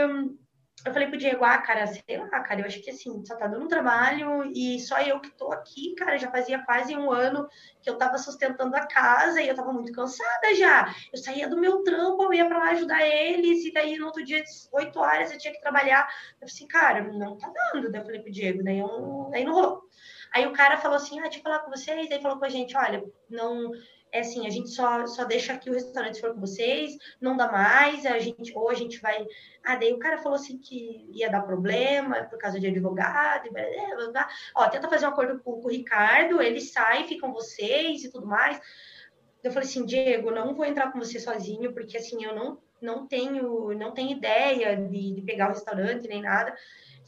eu falei pro Diego, ah, cara, sei lá, cara, eu acho que assim, só tá dando trabalho e só eu que tô aqui, cara, já fazia quase um ano que eu tava sustentando a casa e eu tava muito cansada já. Eu saía do meu trampo, eu ia pra lá ajudar eles e daí no outro dia, oito horas, eu tinha que trabalhar. Eu falei assim, cara, não tá dando. Daí eu falei pro Diego, daí, eu, daí não rolou. Aí o cara falou assim, ah, deixa eu falar com vocês. Daí falou com a gente, olha, não é assim, a gente só, só deixa aqui o restaurante se for com vocês, não dá mais, a gente, ou a gente vai. Ah, daí o cara falou assim que ia dar problema por causa de advogado, e blá, blá, blá. ó, tenta fazer um acordo com, com o Ricardo, ele sai, ficam vocês e tudo mais. Eu falei assim, Diego, não vou entrar com você sozinho, porque assim, eu não, não tenho, não tenho ideia de, de pegar o restaurante nem nada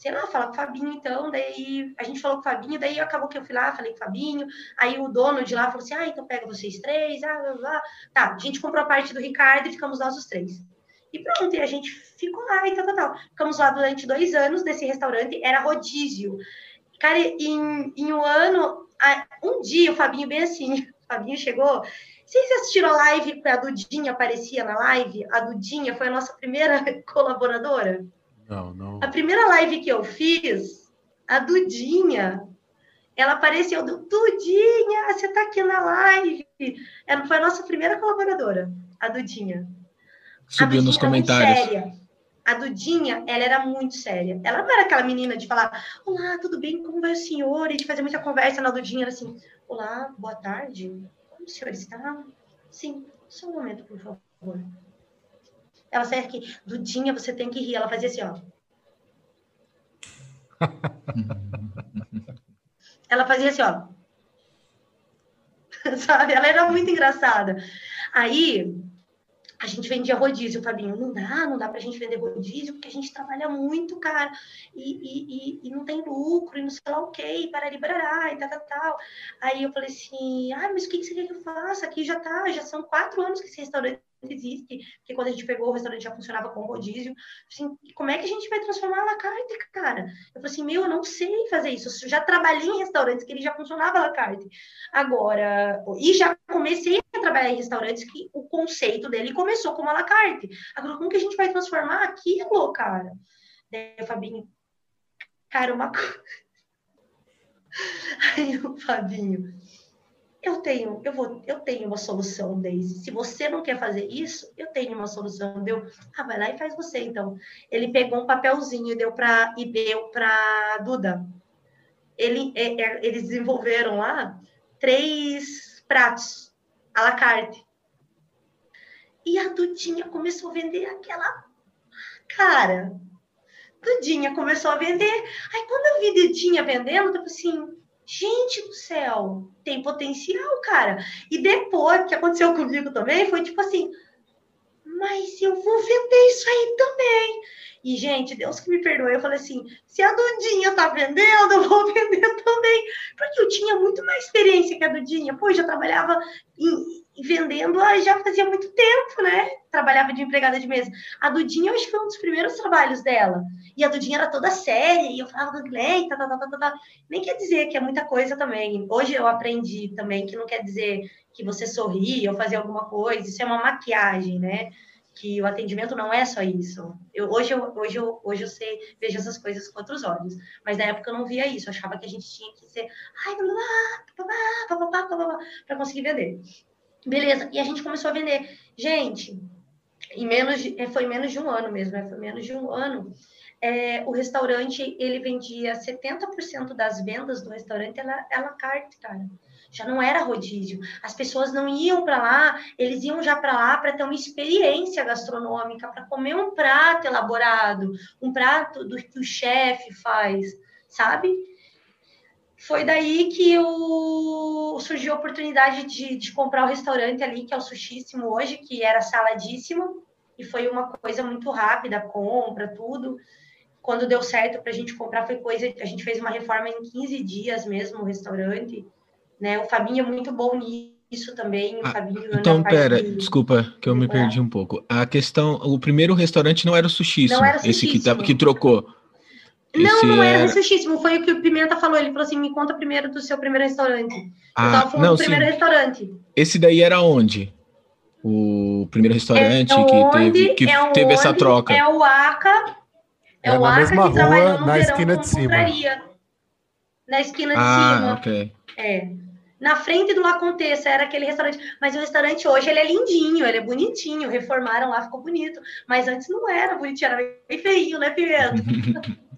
sei lá, fala com o Fabinho, então, daí a gente falou com o Fabinho, daí acabou que eu fui lá, falei com o Fabinho, aí o dono de lá falou assim, ah, então pega vocês três, ah, blá, blá. tá, a gente comprou a parte do Ricardo e ficamos nós os três. E pronto, e a gente ficou lá e tal, tal, tal. Ficamos lá durante dois anos desse restaurante, era rodízio. Cara, em, em um ano, um dia o Fabinho bem assim, <laughs> o Fabinho chegou, vocês assistiram a live que a Dudinha aparecia na live? A Dudinha foi a nossa primeira <laughs> colaboradora. Não, não. A primeira live que eu fiz, a Dudinha, ela apareceu, Dudinha, você está aqui na live. Ela foi a nossa primeira colaboradora, a Dudinha. Subiu nos comentários. Séria. A Dudinha, ela era muito séria. Ela não era aquela menina de falar, olá, tudo bem, como vai o senhor? E de fazer muita conversa na Dudinha, era assim, olá, boa tarde, como o senhor está? Sim, só um momento, por favor. Ela saia aqui, Dudinha, você tem que rir. Ela fazia assim, ó. <laughs> ela fazia assim, ó. <laughs> Sabe? Ela era muito engraçada. Aí, a gente vendia rodízio, Fabinho. Não dá, não dá pra gente vender rodízio, porque a gente trabalha muito, cara, e, e, e, e não tem lucro, e não sei lá o quê, para liberar, e tal, tal, tal. Aí eu falei assim, ah, mas o que, que você quer que eu faça? Aqui já tá, já são quatro anos que esse restaurante existe, porque quando a gente pegou o restaurante já funcionava com rodízio. Assim, como é que a gente vai transformar a la carte, cara? Eu falei assim, meu, eu não sei fazer isso. Eu já trabalhei em restaurantes que ele já funcionava a la carte. Agora, e já comecei a trabalhar em restaurantes que o conceito dele começou como a la carte. Agora, como que a gente vai transformar aquilo, cara? Daí Fabinho, cara, uma coisa. <laughs> Aí o Fabinho, eu tenho, eu vou, eu tenho uma solução, Daisy. Se você não quer fazer isso, eu tenho uma solução. Deu, ah, vai lá e faz você então. Ele pegou um papelzinho deu para e deu para Duda. Ele, é, é, eles desenvolveram lá três pratos à la carte. E a Dudinha começou a vender aquela cara. Dudinha começou a vender. Aí quando eu vi Dudinha vendendo, eu falei assim, Gente do céu, tem potencial, cara. E depois, que aconteceu <laughs> comigo também foi tipo assim, mas eu vou vender isso aí também. E, gente, Deus que me perdoe, eu falei assim: se a Dudinha tá vendendo, <laughs> eu vou vender também. Porque eu tinha muito mais experiência que a Dudinha. Pô, já trabalhava em, vendendo já fazia muito tempo, né? Trabalhava de empregada de mesa. A Dudinha, acho que foi um dos primeiros trabalhos dela. E a Dudinha era toda séria, e eu falava do tá, tá, tá, tá, tá. Nem quer dizer que é muita coisa também. Hoje eu aprendi também que não quer dizer que você sorri ou fazer alguma coisa, isso é uma maquiagem, né? Que o atendimento não é só isso. Eu, hoje, eu, hoje, eu, hoje eu sei, vejo essas coisas com outros olhos. Mas na época eu não via isso. Eu achava que a gente tinha que ser, ai, para conseguir vender. Beleza, e a gente começou a vender. Gente, em menos de, é, foi menos de um ano mesmo, né? foi menos de um ano. É, o restaurante, ele vendia 70% das vendas do restaurante ela, ela carte, cara. Já não era rodízio. As pessoas não iam para lá, eles iam já para lá para ter uma experiência gastronômica, para comer um prato elaborado, um prato do que o chefe faz, sabe? Foi daí que o, surgiu a oportunidade de, de, comprar o restaurante ali, que é o Sushíssimo hoje, que era saladíssimo, e foi uma coisa muito rápida, compra, tudo. Quando deu certo para a gente comprar, foi coisa. A gente fez uma reforma em 15 dias mesmo, o restaurante. Né? O Fabinho é muito bom nisso também. Ah, então, pera, de... desculpa que eu me perdi um pouco. A questão, o primeiro restaurante não era o Sushíssimo, não era o sushíssimo. esse que, que trocou. Não, não era é... Foi o que o Pimenta falou. Ele falou assim: me conta primeiro do seu primeiro restaurante. Ah, eu tava falando não, do primeiro sim. restaurante. Esse daí era onde? O primeiro restaurante é que teve, que é teve essa troca. É o ACA. É, é o ACA mesma que rua, no na esquina de cima. Na esquina de ah, cima. ok. É. Na frente do La Contessa era aquele restaurante. Mas o restaurante hoje ele é lindinho, ele é bonitinho. Reformaram lá, ficou bonito. Mas antes não era bonitinho, era bem feio, né, Pimenta? <laughs>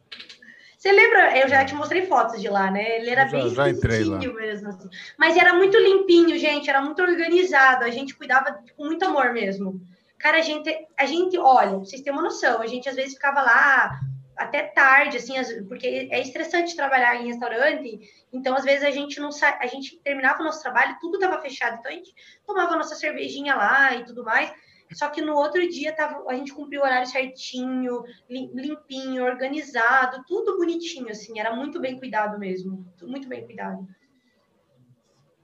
Você lembra? Eu já te mostrei fotos de lá, né? Ele era já, bem já lá. mesmo. Assim. Mas era muito limpinho, gente. Era muito organizado. A gente cuidava com muito amor mesmo. Cara, a gente, a gente, olha, vocês têm uma noção. A gente às vezes ficava lá até tarde, assim, porque é estressante trabalhar em restaurante. Então, às vezes a gente não sa... a gente terminava o nosso trabalho, tudo estava fechado. Então a gente tomava nossa cervejinha lá e tudo mais. Só que no outro dia tava, a gente cumpriu o horário certinho, limpinho, organizado, tudo bonitinho, assim, era muito bem cuidado mesmo, muito bem cuidado.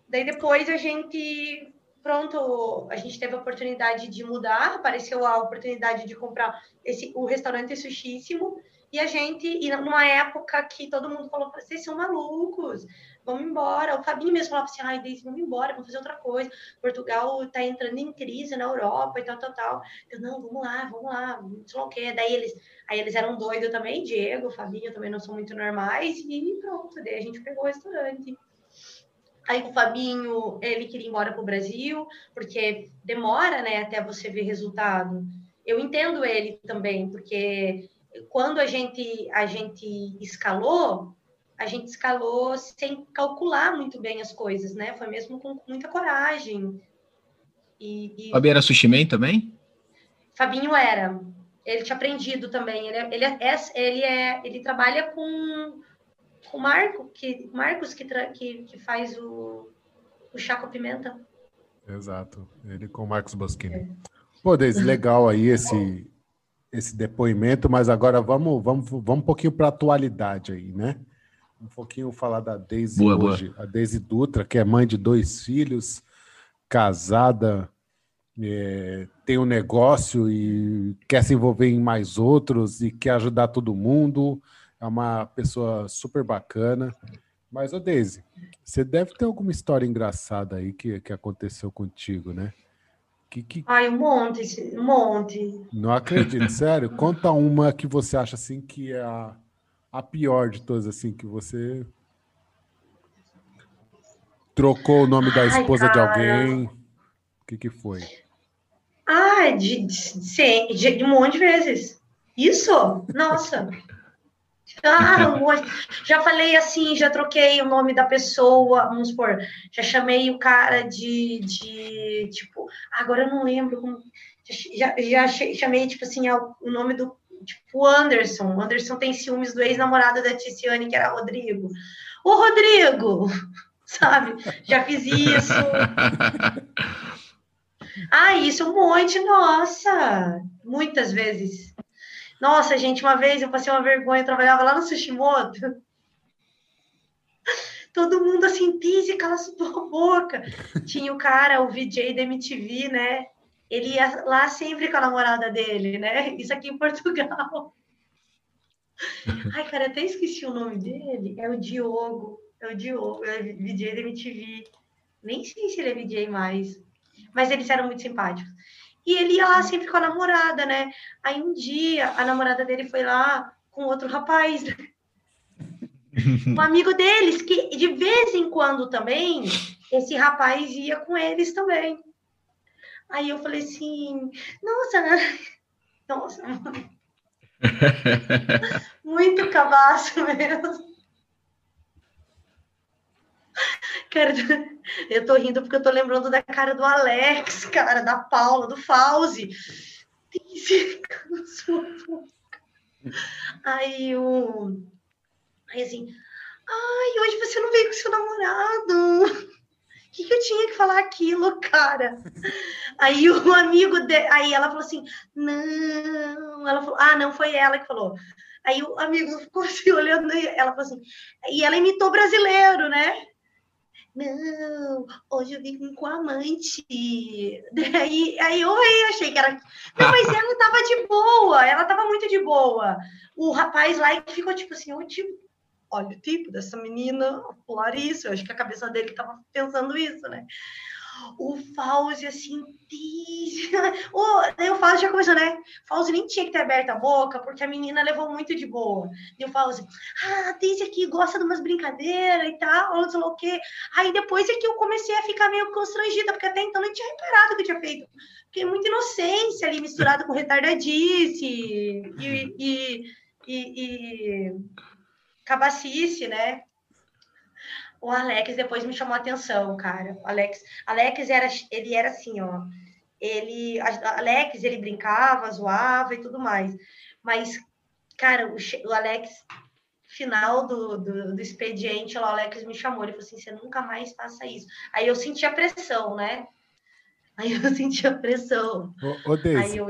Daí depois a gente, pronto, a gente teve a oportunidade de mudar, apareceu a oportunidade de comprar esse, o restaurante Sushíssimo, e a gente, e numa época que todo mundo falou, vocês são malucos, vamos embora. O Fabinho mesmo falava assim, ai, Deise, vamos embora, vamos fazer outra coisa. Portugal está entrando em crise na Europa e tal, tal, tal. Eu, não, vamos lá, vamos lá, não sei o quê. Daí eles, aí eles eram doidos também, Diego, Fabinho também não são muito normais, e pronto, daí a gente pegou o restaurante. Aí o Fabinho, ele queria ir embora para o Brasil, porque demora, né, até você ver resultado. Eu entendo ele também, porque quando a gente, a gente escalou, a gente escalou sem calcular muito bem as coisas, né? Foi mesmo com muita coragem. E, e... Fabinho era sushi man também? Fabinho era. Ele tinha aprendido também. Ele, é, ele, é, ele, é, ele trabalha com o Marco, que, Marcos que, que, que faz o, o chá com pimenta. Exato. Ele com o Marcos Boschini. Pô, Deise, legal aí esse, esse depoimento, mas agora vamos, vamos, vamos um pouquinho para a atualidade aí, né? Um pouquinho falar da Deise boa, hoje. Boa. A Deise Dutra, que é mãe de dois filhos, casada, é, tem um negócio e quer se envolver em mais outros e quer ajudar todo mundo. É uma pessoa super bacana. Mas, ô Deise, você deve ter alguma história engraçada aí que, que aconteceu contigo, né? Que, que... Ai, um monte, um monte. Não acredito, <laughs> sério. Conta uma que você acha assim que é a, a pior de todas, assim, que você trocou o nome da esposa Ai, de alguém. O que, que foi? Ah, de, de, de, de um monte de vezes. Isso? Nossa. <laughs> Ah, já falei assim, já troquei o nome da pessoa, vamos supor, já chamei o cara de, de tipo, agora eu não lembro como, já, já chamei, tipo assim, o nome do, tipo, Anderson, o Anderson tem ciúmes do ex-namorado da Ticiane, que era Rodrigo. O Rodrigo, <laughs> sabe? Já fiz isso. <laughs> Ah, isso um monte, nossa, muitas vezes. Nossa, gente, uma vez eu passei uma vergonha, eu trabalhava lá no Sushimoto. <laughs> Todo mundo assim, pise, cala sua boca. Tinha o cara, o VJ da MTV, né? Ele ia lá sempre com a namorada dele, né? Isso aqui em Portugal. <laughs> Ai, cara, até esqueci o nome dele. É o Diogo. É o Diogo, é VJ da MTV. Nem sei se ele é VJ mais. Mas eles eram muito simpáticos. E ele ia lá sempre com a namorada, né? Aí um dia a namorada dele foi lá com outro rapaz, <laughs> um amigo deles, que de vez em quando também esse rapaz ia com eles também. Aí eu falei assim, nossa, <laughs> nossa, <laughs> muito cabaço mesmo. Cara, eu tô rindo porque eu tô lembrando da cara do Alex, cara, da Paula, do Fauzi. Aí o. Aí assim, ai, hoje você não veio com seu namorado. Que, que eu tinha que falar aquilo, <laughs> cara? Aí o amigo de... aí ela falou assim: não, ela falou, ah, não foi ela que falou. Aí o amigo ficou assim <laughs> olhando, ela falou assim, e ela imitou brasileiro, né? não, hoje eu vim com amante. <laughs> Daí, aí eu achei que era. Não, mas ela tava de boa, ela tava muito de boa. O rapaz lá ficou tipo assim, o tipo, olha o tipo dessa menina, Larissa, eu acho que a cabeça dele tava pensando isso, né? o Fauzi assim, oh, daí o Fauzi já começou, né? O Fauzi nem tinha que ter aberto a boca, porque a menina levou muito de boa. E o Fauzi, ah, Daisy aqui gosta de umas brincadeiras e tal, não sei o quê. Aí depois é que eu comecei a ficar meio constrangida, porque até então não tinha reparado o que eu tinha feito. Porque muita inocência ali misturada com retardadice e, e, e, e cabacice, né? o Alex depois me chamou a atenção, cara. O Alex, Alex era, ele era assim, ó. Ele, Alex, ele brincava, zoava e tudo mais. Mas, cara, o, o Alex, final do, do, do expediente, o Alex me chamou. Ele falou assim: você nunca mais faça isso. Aí eu senti a pressão, né? Aí eu <laughs> senti a pressão. Ô, ô Aí eu,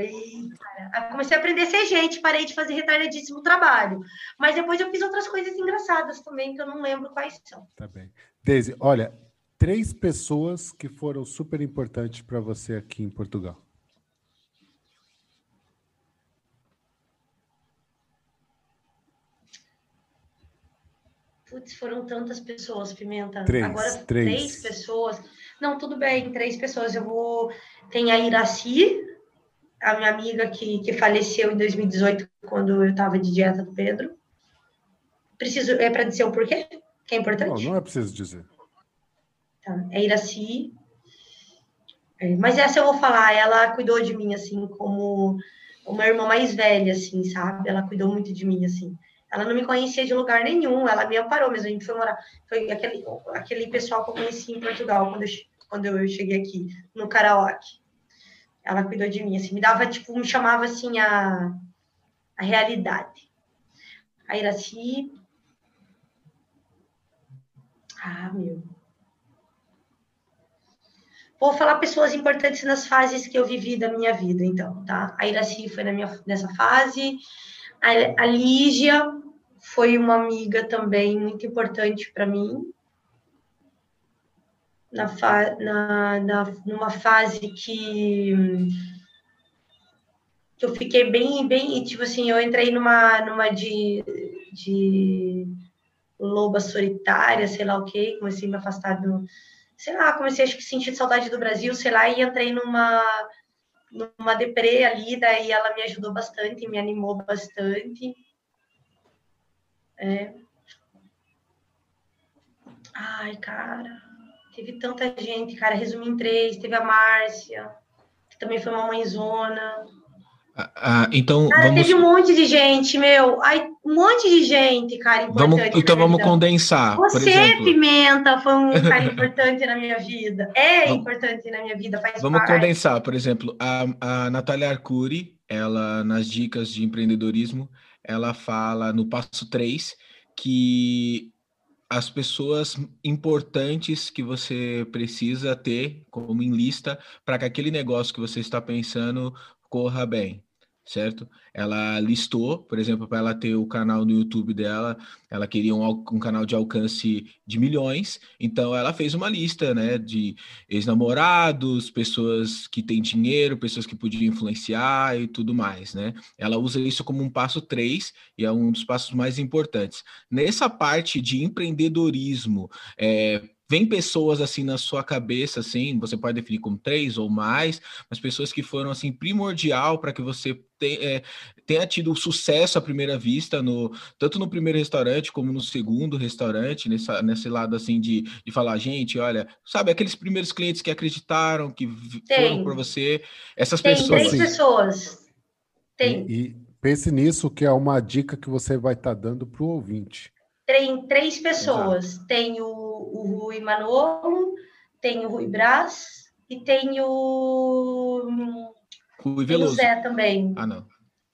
comecei a aprender a ser gente, parei de fazer retardadíssimo trabalho. Mas depois eu fiz outras coisas engraçadas também, que eu não lembro quais são. Tá bem. Deise, olha, três pessoas que foram super importantes para você aqui em Portugal. Putz, foram tantas pessoas, Pimenta. Três, Agora, três. três pessoas. Não, tudo bem, três pessoas. Eu vou. Tem a Iraci, a minha amiga que, que faleceu em 2018, quando eu estava de dieta do Pedro. Preciso. É para dizer o porquê? Que é importante? Não, não é preciso dizer. Tá. É Iraci. É, mas essa eu vou falar, ela cuidou de mim, assim, como uma irmã mais velha, assim, sabe? Ela cuidou muito de mim, assim. Ela não me conhecia de lugar nenhum, ela me amparou mesmo. A gente foi morar. Foi aquele, aquele pessoal que eu conheci em Portugal quando eu, quando eu cheguei aqui, no karaoke. Ela cuidou de mim, assim, me dava, tipo, me chamava assim a, a realidade. A Iraci. Ah, meu. Vou falar pessoas importantes nas fases que eu vivi da minha vida, então, tá? A Iraci foi na minha, nessa fase, a, a Lígia foi uma amiga também muito importante para mim, na, na, na, numa fase que, que eu fiquei bem, bem, tipo assim, eu entrei numa, numa de, de loba solitária, sei lá o quê, comecei a me afastar do, sei lá, comecei que sentir saudade do Brasil, sei lá, e entrei numa numa deprê ali, daí ela me ajudou bastante, me animou bastante. É. Ai, cara, teve tanta gente, cara, resumi em três, teve a Márcia, que também foi uma mãezona. Ah, ah, então, cara, vamos... teve um monte de gente, meu. Ai, um monte de gente, cara, importante. Vamos, então vamos condensar. Você, Pimenta, foi um <laughs> cara importante na minha vida. É vamos, importante na minha vida, faz Vamos parte. condensar, por exemplo, a, a Natália Arcuri, ela, nas dicas de empreendedorismo, ela fala no passo 3 que as pessoas importantes que você precisa ter como em lista para que aquele negócio que você está pensando corra bem certo? Ela listou, por exemplo, para ela ter o canal no YouTube dela, ela queria um, um, canal de alcance de milhões, então ela fez uma lista, né, de ex-namorados, pessoas que têm dinheiro, pessoas que podiam influenciar e tudo mais, né? Ela usa isso como um passo 3 e é um dos passos mais importantes. Nessa parte de empreendedorismo, é, Vem pessoas assim na sua cabeça, assim, você pode definir como três ou mais, mas pessoas que foram assim primordial para que você te, é, tenha tido sucesso à primeira vista, no, tanto no primeiro restaurante como no segundo restaurante, nessa, nesse lado assim de, de falar, gente, olha, sabe, aqueles primeiros clientes que acreditaram, que Tem. foram para você, essas Tem pessoas. Tem três pessoas. Tem. E, e pense nisso, que é uma dica que você vai estar tá dando para o ouvinte tem três pessoas. Exato. Tem o, o Rui Manolo, tem o Rui Brás e tem o. Rui Veloso. Tem o Zé também. Ah, não.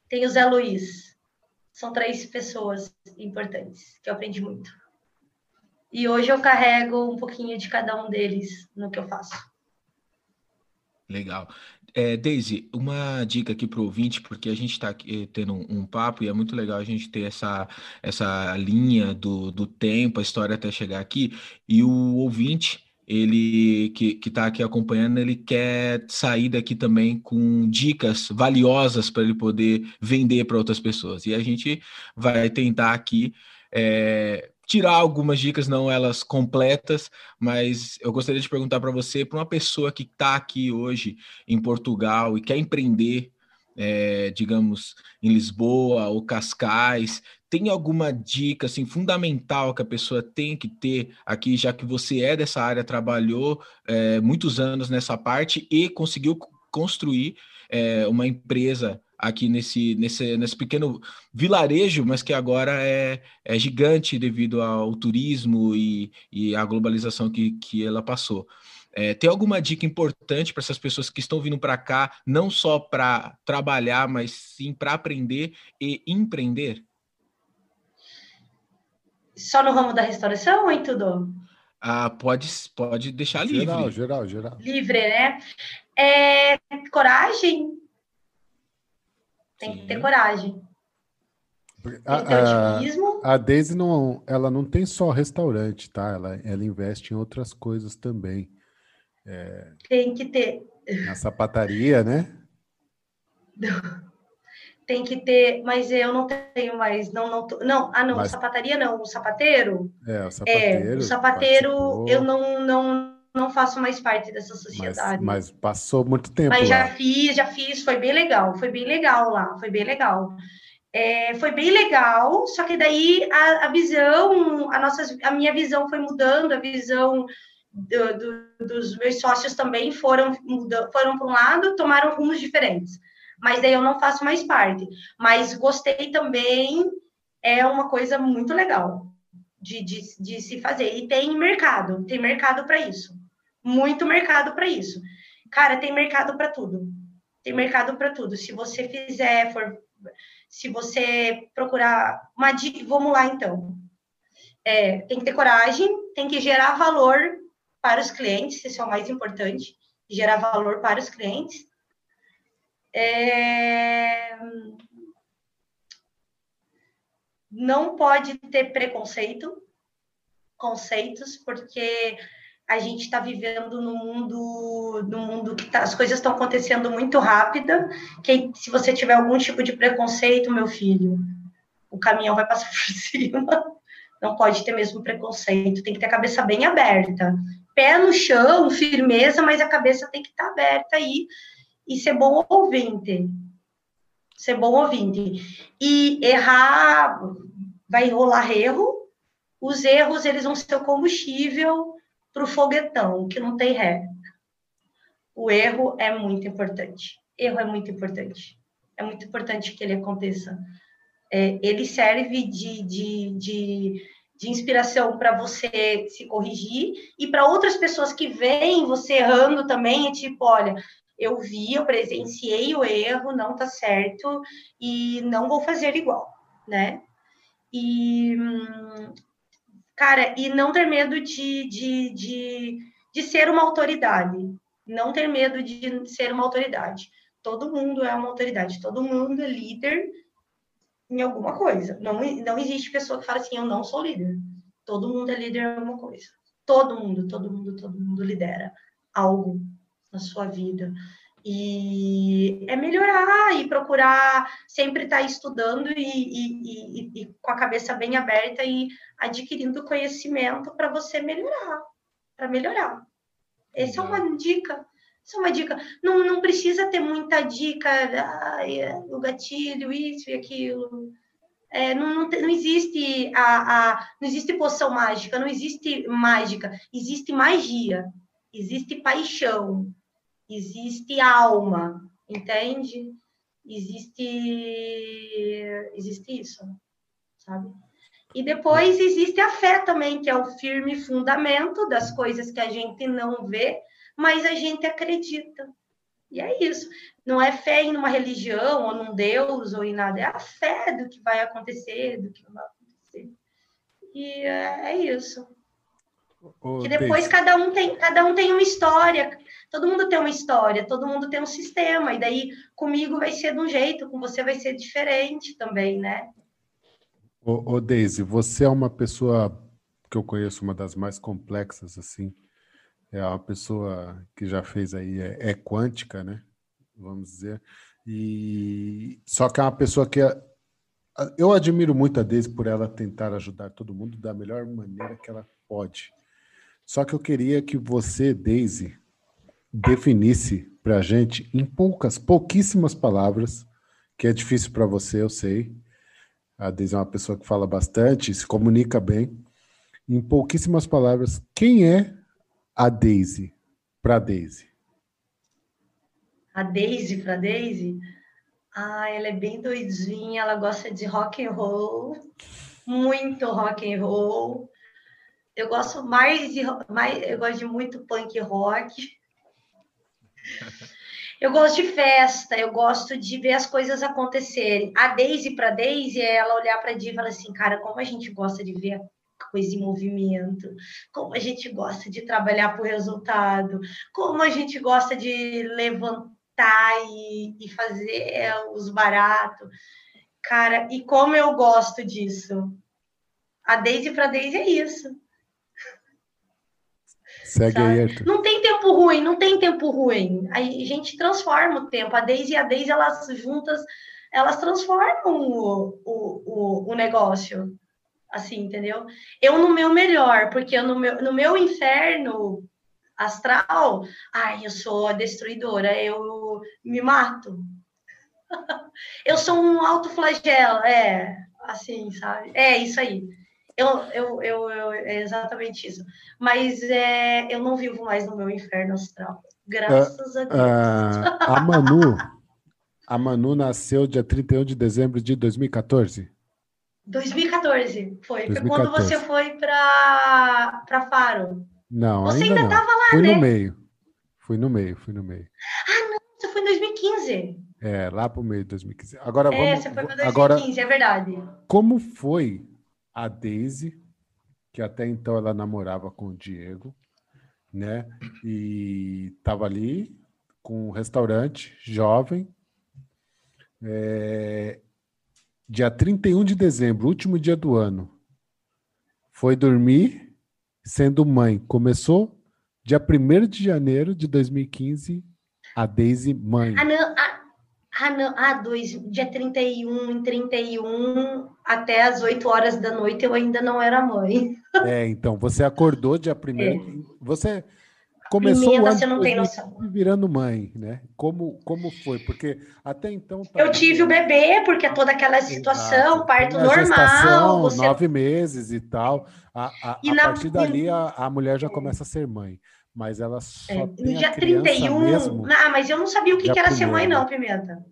Tem o Zé Luiz. São três pessoas importantes que eu aprendi muito. E hoje eu carrego um pouquinho de cada um deles no que eu faço. Legal. É, Daisy, uma dica aqui para o ouvinte, porque a gente está eh, tendo um, um, papo e é muito legal a gente ter essa, essa linha do, do tempo, a história até chegar aqui, e o ouvinte, ele que está aqui acompanhando, ele quer sair daqui também com dicas valiosas para ele poder vender para outras pessoas. E a gente vai tentar aqui é, tirar algumas dicas, não elas completas, mas eu gostaria de perguntar para você, para uma pessoa que está aqui hoje em Portugal e quer empreender, é, digamos, em Lisboa ou Cascais, tem alguma dica assim fundamental que a pessoa tem que ter aqui, já que você é dessa área, trabalhou é, muitos anos nessa parte e conseguiu construir é, uma empresa aqui nesse, nesse, nesse pequeno vilarejo, mas que agora é, é gigante devido ao turismo e, e à globalização que, que ela passou. É, tem alguma dica importante para essas pessoas que estão vindo para cá, não só para trabalhar, mas sim para aprender e empreender? Só no ramo da restauração ou em tudo? Ah, pode, pode deixar geral, livre. Geral, geral, Livre, né? É, coragem, tem Sim. que ter coragem. A, a, a Daisy não, ela não tem só restaurante, tá? Ela, ela investe em outras coisas também. É, tem que ter. Na sapataria, né? <laughs> Tem que ter, mas eu não tenho mais, não, não, não, ah não, mas, sapataria não, o sapateiro. É, o sapateiro. É, o sapateiro eu não, não, não faço mais parte dessa sociedade. Mas, mas passou muito tempo. Mas lá. já fiz, já fiz, foi bem legal, foi bem legal lá, foi bem legal. É, foi bem legal, só que daí a, a, visão, a, nossa, a minha visão foi mudando, a visão do, do, dos meus sócios também foram, foram para um lado, tomaram rumos diferentes. Mas daí eu não faço mais parte. Mas gostei também, é uma coisa muito legal de, de, de se fazer. E tem mercado, tem mercado para isso muito mercado para isso. Cara, tem mercado para tudo. Tem mercado para tudo. Se você fizer, for, se você procurar uma dica, vamos lá então. É, tem que ter coragem, tem que gerar valor para os clientes, isso é o mais importante. gerar valor para os clientes. É... Não pode ter preconceito, conceitos, porque a gente está vivendo num mundo, num mundo que tá, as coisas estão acontecendo muito rápida. Que se você tiver algum tipo de preconceito, meu filho, o caminhão vai passar <laughs> por cima. Não pode ter mesmo preconceito, tem que ter a cabeça bem aberta. Pé no chão, firmeza, mas a cabeça tem que estar tá aberta aí e ser bom ouvinte. Ser bom ouvinte. E errar, vai rolar erro. Os erros, eles vão ser o combustível para o foguetão, que não tem ré. O erro é muito importante. Erro é muito importante. É muito importante que ele aconteça. É, ele serve de, de, de, de inspiração para você se corrigir e para outras pessoas que veem você errando também, é tipo, olha, eu vi, eu presenciei o erro, não tá certo e não vou fazer igual, né? E hum, Cara, e não ter medo de, de, de, de ser uma autoridade. Não ter medo de ser uma autoridade. Todo mundo é uma autoridade, todo mundo é líder em alguma coisa. Não, não existe pessoa que fala assim, eu não sou líder. Todo mundo é líder em alguma coisa. Todo mundo, todo mundo, todo mundo lidera algo na sua vida. E é melhorar e procurar sempre estar estudando e, e, e, e com a cabeça bem aberta e adquirindo conhecimento para você melhorar, para melhorar. Essa é uma dica. Essa é uma dica. Não, não precisa ter muita dica, ai, o gatilho, isso e aquilo. É, não, não, não, existe a, a, não existe poção mágica, não existe mágica, existe magia, existe paixão, existe alma, entende? Existe, existe isso, sabe? E depois existe a fé também, que é o firme fundamento das coisas que a gente não vê, mas a gente acredita. E é isso. Não é fé em uma religião, ou num Deus, ou em nada. É a fé do que vai acontecer, do que não vai acontecer. E é, é isso. Ô, que depois cada um tem cada um tem uma história todo mundo tem uma história todo mundo tem um sistema e daí comigo vai ser de um jeito com você vai ser diferente também né? Ô, ô Daisy você é uma pessoa que eu conheço uma das mais complexas assim. É uma pessoa que já fez aí é, é quântica né? Vamos dizer. E só que é uma pessoa que é, eu admiro muito a Daisy por ela tentar ajudar todo mundo da melhor maneira que ela pode. Só que eu queria que você, Daisy, definisse para a gente em poucas, pouquíssimas palavras, que é difícil para você, eu sei. A Daisy é uma pessoa que fala bastante, se comunica bem. Em pouquíssimas palavras, quem é a Daisy para Daisy? A Daisy para Daisy? Ah, ela é bem doidinha, ela gosta de rock and roll, muito rock and roll eu gosto mais de mais, eu gosto de muito punk rock. Eu gosto de festa, eu gosto de ver as coisas acontecerem. A Daisy para Daisy é ela olhar para Di e falar assim, cara, como a gente gosta de ver a coisa em movimento, como a gente gosta de trabalhar por resultado, como a gente gosta de levantar e, e fazer os baratos. Cara, e como eu gosto disso. A Daisy para Daisy é isso. Segue sabe? aí, Arthur. Não tem tempo ruim, não tem tempo ruim. A gente transforma o tempo. A Daisy e a Daisy, elas juntas, elas transformam o, o, o, o negócio. Assim, entendeu? Eu no meu melhor, porque eu no meu, no meu inferno astral, ai, eu sou a destruidora, eu me mato. <laughs> eu sou um autoflagelo, é, assim, sabe? É isso aí. Eu, eu, eu, eu, é exatamente isso. Mas é, eu não vivo mais no meu inferno astral. Graças uh, a Deus. Uh, a Manu, a Manu nasceu dia 31 de dezembro de 2014? 2014, foi. 2014. Foi quando você foi para Faro. Não, você ainda, ainda não. Tava lá, fui né? no meio. Fui no meio, fui no meio. Ah, não, você foi em 2015. É, lá para o meio de 2015. Agora é, vamos. Você foi para 2015, agora, é verdade. Como foi a Daisy, que até então ela namorava com o Diego, né? E estava ali com um restaurante jovem. É, dia 31 de dezembro, último dia do ano, foi dormir sendo mãe. Começou dia 1 de janeiro de 2015, a Daisy mãe. Ah, não. Ah, não. Ah, dois, dia 31, em 31, até as 8 horas da noite, eu ainda não era mãe. É, então, você acordou dia 1 é. Você começou Pimenta, você não tem noção. virando mãe, né? Como, como foi? Porque até então... Tá... Eu tive o bebê, porque toda aquela situação, Exato. parto normal... Gestação, você... nove meses e tal. A, a, e a na... partir dali, a, a mulher já começa a ser mãe. Mas ela só é. No dia 31... Mesmo, ah, mas eu não sabia o que, que era ser mãe, não, Pimenta.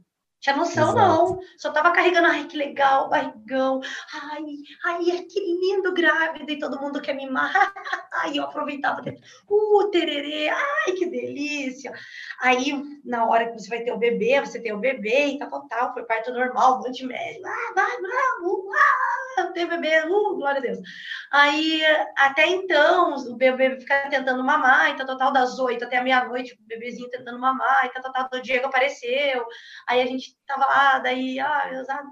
Tinha noção, Exato. não. Só tava carregando, ai, que legal, barrigão. Ai, ai, é que lindo grávida e todo mundo quer mimar. <laughs> Ai, eu aproveitava. Uh, tererê, ai, que delícia. Aí, na hora que você vai ter o bebê, você tem o bebê e tal, tal, tal. Foi parto normal, um monte de médico. Ah, vai, bravo, ah, tem bebê, uh, glória a Deus. Aí, até então, o bebê fica tentando mamar, e tal, tal, tal, das oito até a meia-noite, o bebezinho tentando mamar, e tal, tal, tal, o Diego apareceu. Aí a gente tava lá, daí, ah, Deus, ah.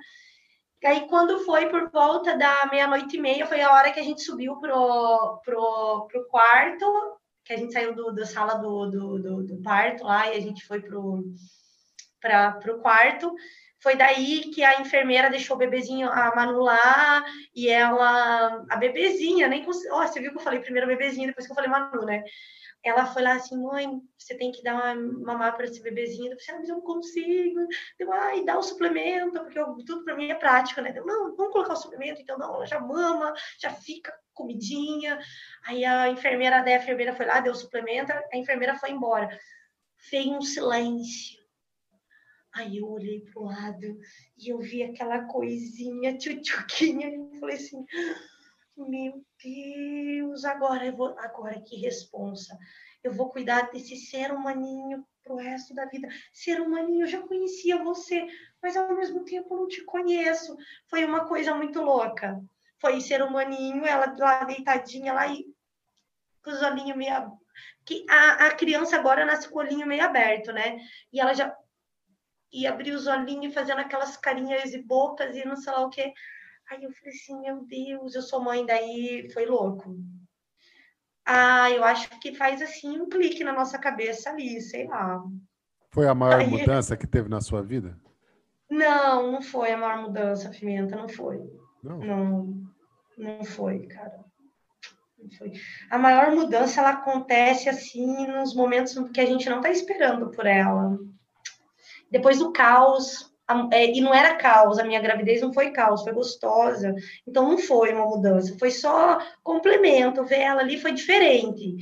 Aí, quando foi por volta da meia-noite e meia, foi a hora que a gente subiu pro, pro, pro quarto, que a gente saiu do, da sala do, do, do, do parto lá e a gente foi pro, pra, pro quarto. Foi daí que a enfermeira deixou o bebezinho, a Manu lá, e ela, a bebezinha, nem, oh, você viu que eu falei primeiro bebezinho, depois que eu falei Manu, né? Ela foi lá assim, mãe, você tem que dar uma mamar para esse bebezinho. Eu falei, ah, mas eu não consigo. Deu, ai, dá o suplemento, porque eu, tudo para mim é prático, né? Não, vamos colocar o suplemento, então não, ela já mama, já fica comidinha. Aí a enfermeira, a enfermeira foi lá, deu o suplemento, a enfermeira foi embora. Veio um silêncio. Aí eu olhei pro lado e eu vi aquela coisinha tchutchuquinha e falei assim, meu Deus, agora eu vou, agora que responsa. Eu vou cuidar desse ser humaninho pro resto da vida. Ser humaninho, eu já conhecia você, mas ao mesmo tempo eu não te conheço. Foi uma coisa muito louca. Foi ser humaninho, ela lá deitadinha lá e com os olhinhos meio que a, a criança agora nasce com o olhinho meio aberto, né? E ela já e abrir os olhinhos fazendo aquelas carinhas e bocas e não sei lá o que. Aí eu falei assim, meu Deus, eu sou mãe, daí foi louco. Ah, eu acho que faz assim um clique na nossa cabeça ali, sei lá. Foi a maior Aí... mudança que teve na sua vida? Não, não foi a maior mudança, Pimenta, não foi. Não, não, não foi, cara. Não foi. A maior mudança ela acontece assim nos momentos que a gente não está esperando por ela. Depois do caos, e não era caos, a minha gravidez não foi caos, foi gostosa. Então não foi uma mudança, foi só complemento. Ver ela ali foi diferente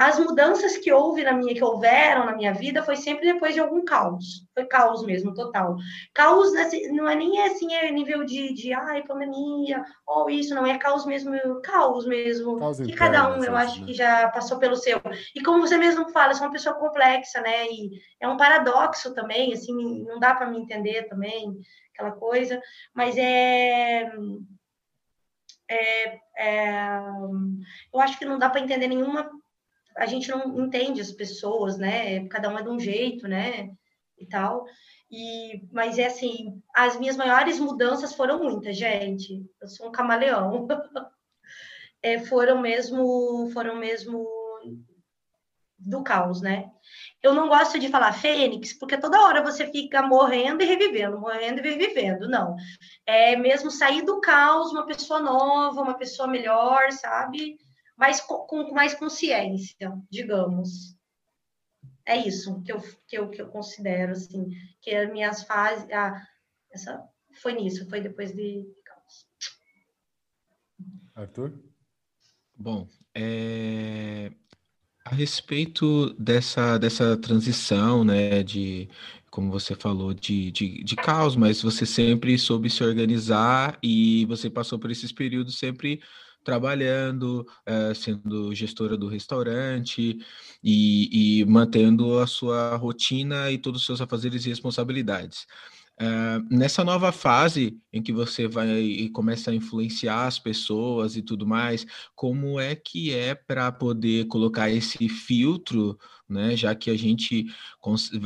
as mudanças que houve na minha, que houveram na minha vida, foi sempre depois de algum caos. Foi caos mesmo, total. Caos assim, não é nem assim, é nível de, de ai, pandemia, ou isso, não, é caos mesmo, caos mesmo. Caos que cada um, eu acho né? que já passou pelo seu. E como você mesmo fala, eu sou uma pessoa complexa, né? E é um paradoxo também, assim, não dá para me entender também, aquela coisa, mas é. É, é, eu acho que não dá para entender nenhuma a gente não entende as pessoas, né? Cada um é de um jeito, né? E tal. E, mas é assim, as minhas maiores mudanças foram muitas, gente. Eu sou um camaleão. <laughs> é, foram mesmo, foram mesmo do caos, né? Eu não gosto de falar fênix, porque toda hora você fica morrendo e revivendo, morrendo e revivendo. Não. É mesmo sair do caos, uma pessoa nova, uma pessoa melhor, sabe? Mas com, com mais consciência, digamos. É isso que eu, que eu, que eu considero, assim, que as minhas fases, ah, essa, foi nisso, foi depois de Arthur? Bom, é, a respeito dessa, dessa transição, né, de, como você falou, de, de, de caos, mas você sempre soube se organizar e você passou por esses períodos sempre trabalhando, é, sendo gestora do restaurante e, e, mantendo a sua rotina e todos os seus afazeres e responsabilidades. Uh, nessa nova fase em que você vai e começa a influenciar as pessoas e tudo mais, como é que é para poder colocar esse filtro, né? Já que a gente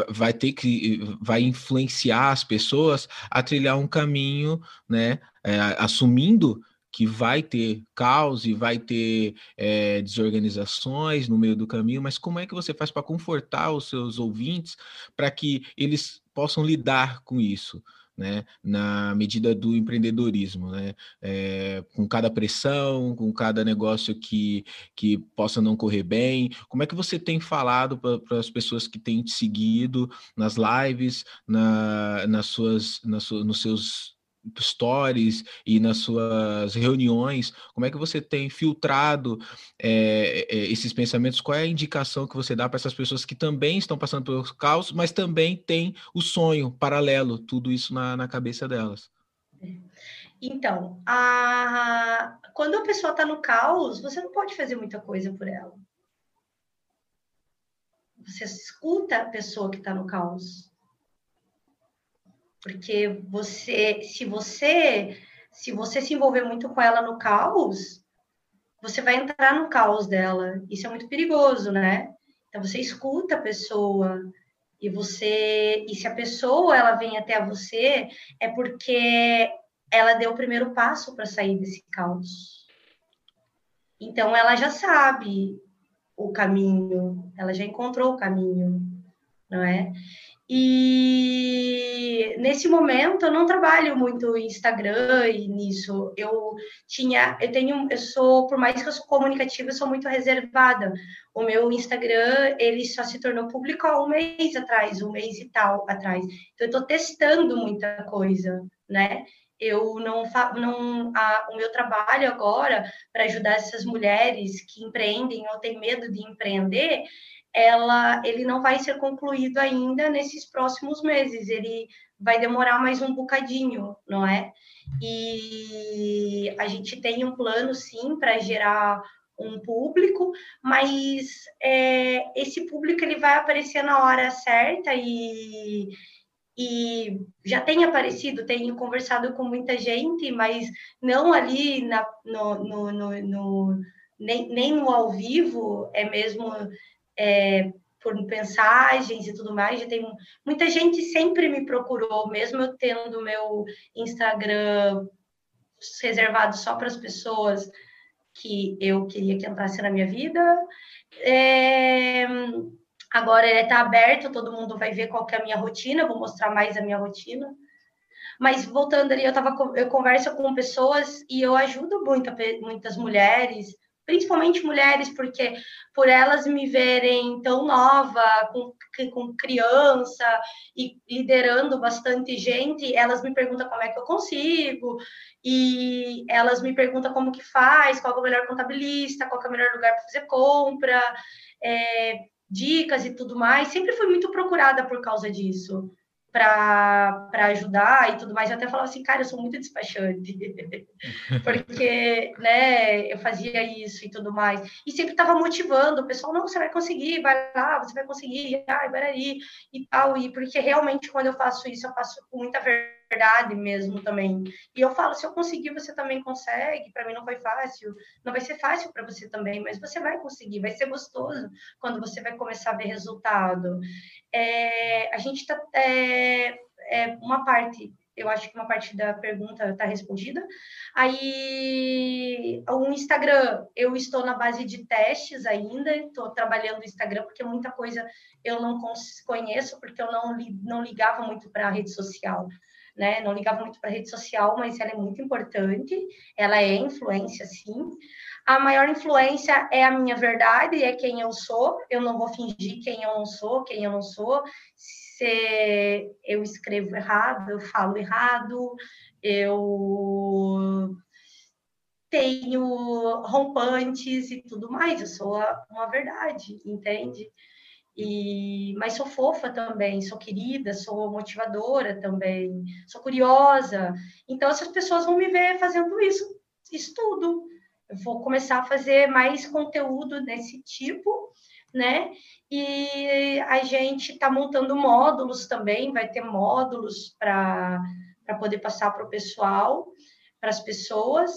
vai ter que vai influenciar as pessoas a trilhar um caminho, né? É, assumindo que vai ter caos e vai ter é, desorganizações no meio do caminho, mas como é que você faz para confortar os seus ouvintes para que eles possam lidar com isso? Né, na medida do empreendedorismo, né, é, com cada pressão, com cada negócio que, que possa não correr bem. Como é que você tem falado para as pessoas que têm te seguido nas lives, na, nas suas, nas, nos seus stories e nas suas reuniões, como é que você tem filtrado é, esses pensamentos? Qual é a indicação que você dá para essas pessoas que também estão passando pelo caos, mas também têm o sonho paralelo, tudo isso na, na cabeça delas? Então, a... quando a pessoa está no caos, você não pode fazer muita coisa por ela. Você escuta a pessoa que está no caos porque você, se você, se você se envolver muito com ela no caos, você vai entrar no caos dela. Isso é muito perigoso, né? Então você escuta a pessoa e você, e se a pessoa ela vem até você, é porque ela deu o primeiro passo para sair desse caos. Então ela já sabe o caminho, ela já encontrou o caminho, não é? E nesse momento eu não trabalho muito Instagram e nisso. Eu tinha, eu tenho, eu sou, por mais que eu sou comunicativa, eu sou muito reservada. O meu Instagram, ele só se tornou público há um mês atrás, um mês e tal atrás. Então eu estou testando muita coisa, né? Eu não, não a, o meu trabalho agora para ajudar essas mulheres que empreendem ou têm medo de empreender ela, ele não vai ser concluído ainda nesses próximos meses, ele vai demorar mais um bocadinho, não é? E a gente tem um plano, sim, para gerar um público, mas é, esse público ele vai aparecer na hora certa e, e já tem aparecido, tenho conversado com muita gente, mas não ali na, no, no, no, no nem, nem no ao vivo, é mesmo é, por mensagens e tudo mais. Já tem muita gente sempre me procurou, mesmo eu tendo meu Instagram reservado só para as pessoas que eu queria que entrasse na minha vida. É, agora ele está aberto, todo mundo vai ver qual é a minha rotina, vou mostrar mais a minha rotina. Mas voltando ali, eu tava eu converso com pessoas e eu ajudo muita, muitas mulheres principalmente mulheres, porque por elas me verem tão nova, com, com criança e liderando bastante gente, elas me perguntam como é que eu consigo, e elas me perguntam como que faz, qual é o melhor contabilista, qual é o melhor lugar para fazer compra, é, dicas e tudo mais. Sempre fui muito procurada por causa disso para ajudar e tudo mais. Eu até falava assim, cara, eu sou muito despachante, <laughs> porque, né, eu fazia isso e tudo mais. E sempre estava motivando o pessoal, não, você vai conseguir, vai lá, você vai conseguir, ai, vai aí, e tal. E porque realmente, quando eu faço isso, eu faço com muita verdade verdade mesmo também. E eu falo, se eu conseguir, você também consegue. Para mim não foi fácil, não vai ser fácil para você também, mas você vai conseguir, vai ser gostoso quando você vai começar a ver resultado. É, a gente está é, é, uma parte eu acho que uma parte da pergunta está respondida. Aí, o Instagram, eu estou na base de testes ainda, estou trabalhando no Instagram, porque muita coisa eu não conheço, porque eu não, não ligava muito para a rede social né? Não ligava muito para rede social, mas ela é muito importante. Ela é influência, sim. A maior influência é a minha verdade, é quem eu sou. Eu não vou fingir quem eu não sou, quem eu não sou. Se eu escrevo errado, eu falo errado, eu tenho rompantes e tudo mais. Eu sou uma verdade, entende? E, mas sou fofa também, sou querida, sou motivadora também, sou curiosa. Então, essas pessoas vão me ver fazendo isso, isso tudo. Eu vou começar a fazer mais conteúdo desse tipo, né? E a gente está montando módulos também, vai ter módulos para poder passar para o pessoal, para as pessoas.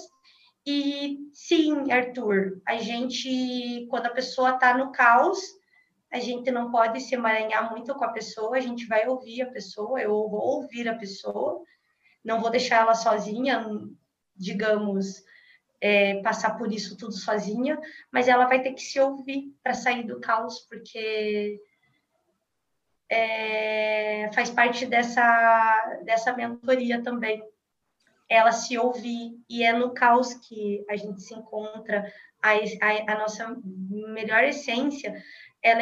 E sim, Arthur, a gente, quando a pessoa está no caos, a gente não pode se emaranhar muito com a pessoa, a gente vai ouvir a pessoa, eu vou ouvir a pessoa, não vou deixar ela sozinha, digamos, é, passar por isso tudo sozinha, mas ela vai ter que se ouvir para sair do caos, porque é, faz parte dessa, dessa mentoria também. Ela se ouvir, e é no caos que a gente se encontra, a, a, a nossa melhor essência, ela,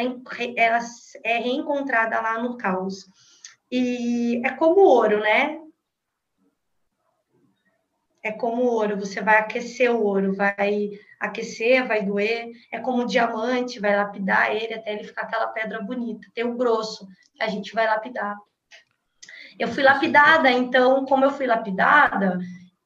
ela é reencontrada lá no caos. E é como ouro, né? é como ouro, você vai aquecer o ouro, vai aquecer, vai doer, é como diamante, vai lapidar ele até ele ficar aquela pedra bonita. Tem o grosso, que a gente vai lapidar. Eu fui lapidada, então, como eu fui lapidada,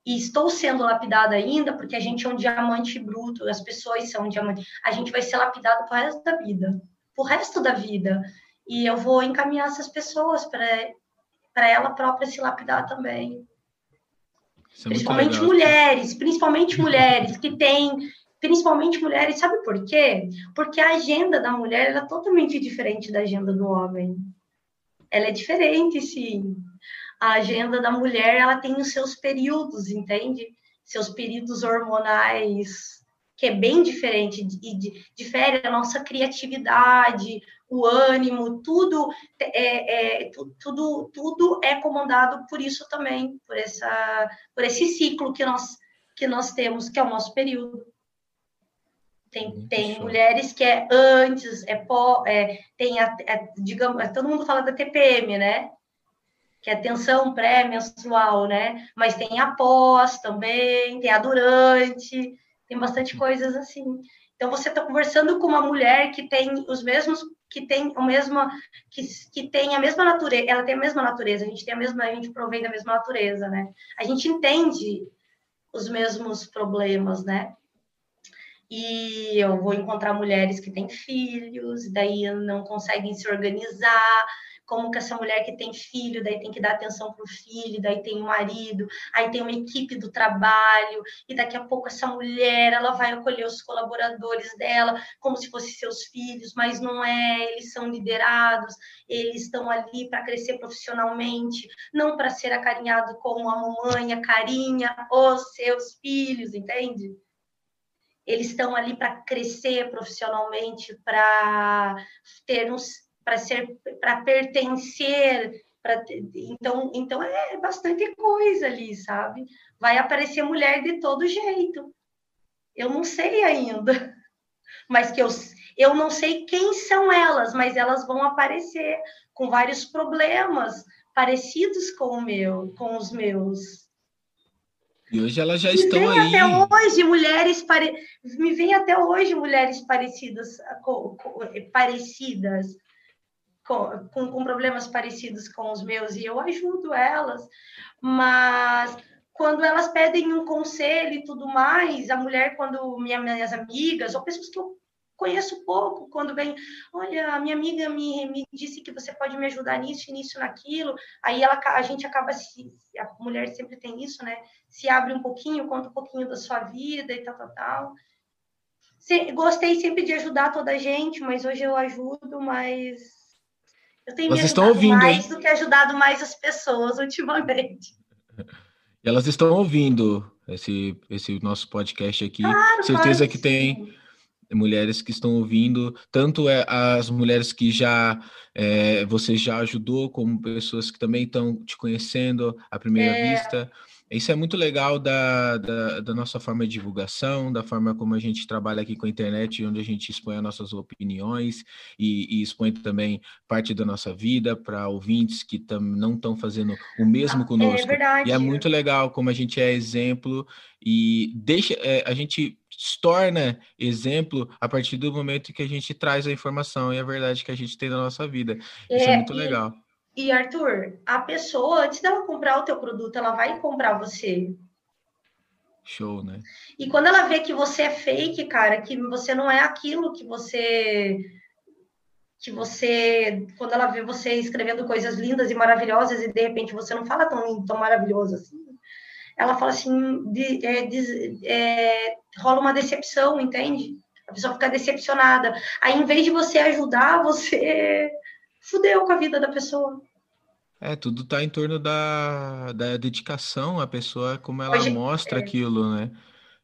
e estou sendo lapidada ainda, porque a gente é um diamante bruto, as pessoas são um diamante, a gente vai ser lapidado para o resto da vida, para o resto da vida. E eu vou encaminhar essas pessoas para ela própria se lapidar também. É principalmente mulheres, principalmente <laughs> mulheres que têm, principalmente mulheres, sabe por quê? Porque a agenda da mulher é totalmente diferente da agenda do homem. Ela é diferente, sim. A agenda da mulher, ela tem os seus períodos, entende? Seus períodos hormonais, que é bem diferente e difere a nossa criatividade, o ânimo, tudo é, é, tudo, tudo é comandado por isso também, por, essa, por esse ciclo que nós, que nós temos, que é o nosso período. Tem, tem mulheres que é antes, é pó, é, tem, a, é, digamos, todo mundo fala da TPM, né? Que é tensão pré-menstrual, né? Mas tem a pós também, tem a durante, tem bastante coisas assim. Então você está conversando com uma mulher que tem os mesmos que tem o mesmo que, que tem a mesma natureza, ela tem a mesma natureza, a gente tem a mesma, a gente provém da mesma natureza, né? A gente entende os mesmos problemas, né? E eu vou encontrar mulheres que têm filhos, daí não conseguem se organizar, como que essa mulher que tem filho, daí tem que dar atenção para o filho, daí tem o marido, aí tem uma equipe do trabalho, e daqui a pouco essa mulher ela vai acolher os colaboradores dela como se fossem seus filhos, mas não é, eles são liderados, eles estão ali para crescer profissionalmente, não para ser acarinhado como a mamãe acarinha os seus filhos, entende? Eles estão ali para crescer profissionalmente, para ter uns para ser, para pertencer, para então, então é bastante coisa ali, sabe? Vai aparecer mulher de todo jeito. Eu não sei ainda, <laughs> mas que eu eu não sei quem são elas, mas elas vão aparecer com vários problemas parecidos com o meu, com os meus. E hoje elas já me estão aí. Até hoje mulheres pare... me vem até hoje mulheres parecidas parecidas com, com, problemas parecidos com os meus e eu ajudo elas, mas quando elas pedem um conselho e tudo mais, a mulher, quando minha, minhas amigas, ou pessoas que eu conheço pouco, quando vem, olha, a minha amiga me, me disse que você pode me ajudar nisso, nisso, naquilo, aí ela, a gente acaba se, a mulher sempre tem isso, né? Se abre um pouquinho, conta um pouquinho da sua vida e tal, tal, tal. Se, gostei sempre de ajudar toda a gente, mas hoje eu ajudo, mas eu tenho Elas me estão ouvindo, mais hein? do que ajudado mais as pessoas ultimamente. <laughs> Elas estão ouvindo esse, esse nosso podcast aqui. Claro, Certeza que tem mulheres que estão ouvindo, tanto é as mulheres que já é, você já ajudou, como pessoas que também estão te conhecendo à primeira é... vista. Isso é muito legal da, da, da, nossa forma de divulgação, da forma como a gente trabalha aqui com a internet, onde a gente expõe as nossas opiniões e, e expõe também parte da nossa vida para ouvintes que tam, não estão fazendo o mesmo ah, conosco. É verdade. E é muito legal como a gente é exemplo e deixa é, a gente se torna exemplo a partir do momento que a gente traz a informação e a verdade que a gente tem na nossa vida. Isso é, é muito legal. E Arthur, a pessoa, antes dela comprar o teu produto, ela vai comprar você. Show, né? E quando ela vê que você é fake, cara, que você não é aquilo que você que você, quando ela vê você escrevendo coisas lindas e maravilhosas e de repente você não fala tão lindo, tão maravilhoso assim, ela fala assim, de, é, de, é, rola uma decepção, entende? A pessoa fica decepcionada. Aí, em vez de você ajudar, você fudeu com a vida da pessoa. É, tudo tá em torno da, da dedicação, a pessoa, como ela hoje, mostra é... aquilo, né?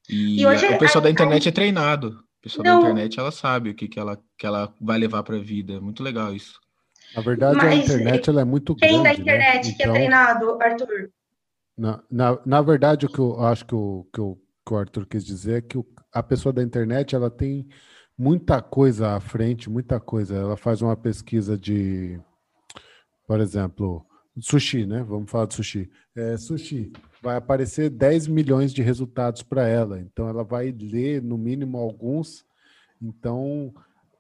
E, e hoje, o pessoal a, da internet a... é treinado. O pessoal Não. da internet, ela sabe o que, que, ela, que ela vai levar para a vida. É muito legal isso. Na verdade, Mas, a internet ela é muito quem grande. Quem da internet né? que é então, é treinado, Arthur? Na, na, na verdade, o que eu acho que o, que, o, que o Arthur quis dizer é que o, a pessoa da internet ela tem muita coisa à frente, muita coisa. Ela faz uma pesquisa de, por exemplo, sushi, né? Vamos falar de sushi. É, sushi vai aparecer 10 milhões de resultados para ela, então ela vai ler no mínimo alguns. Então,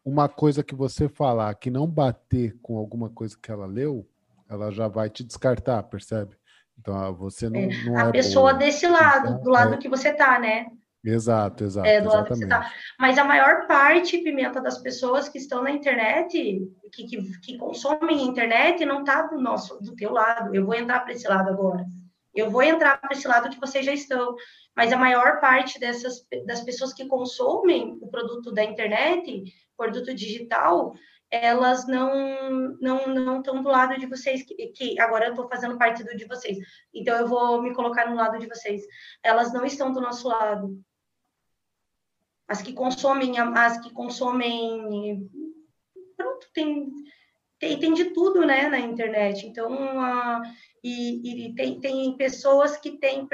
uma coisa que você falar que não bater com alguma coisa que ela leu, ela já vai te descartar, percebe? Então, ah, você não, é. não a é pessoa boa. desse lado, então, do lado é... que você tá, né? Exato, exato. É, do lado que você tá. Mas a maior parte, Pimenta, das pessoas que estão na internet, que, que, que consomem a internet, não tá do nosso, do teu lado. Eu vou entrar para esse lado agora. Eu vou entrar para esse lado que vocês já estão. Mas a maior parte dessas das pessoas que consomem o produto da internet, produto digital, elas não não não estão do lado de vocês que, que agora eu estou fazendo parte do de vocês então eu vou me colocar no lado de vocês elas não estão do nosso lado as que consomem as que consomem pronto tem tem, tem de tudo né na internet então a, e, e tem, tem pessoas que têm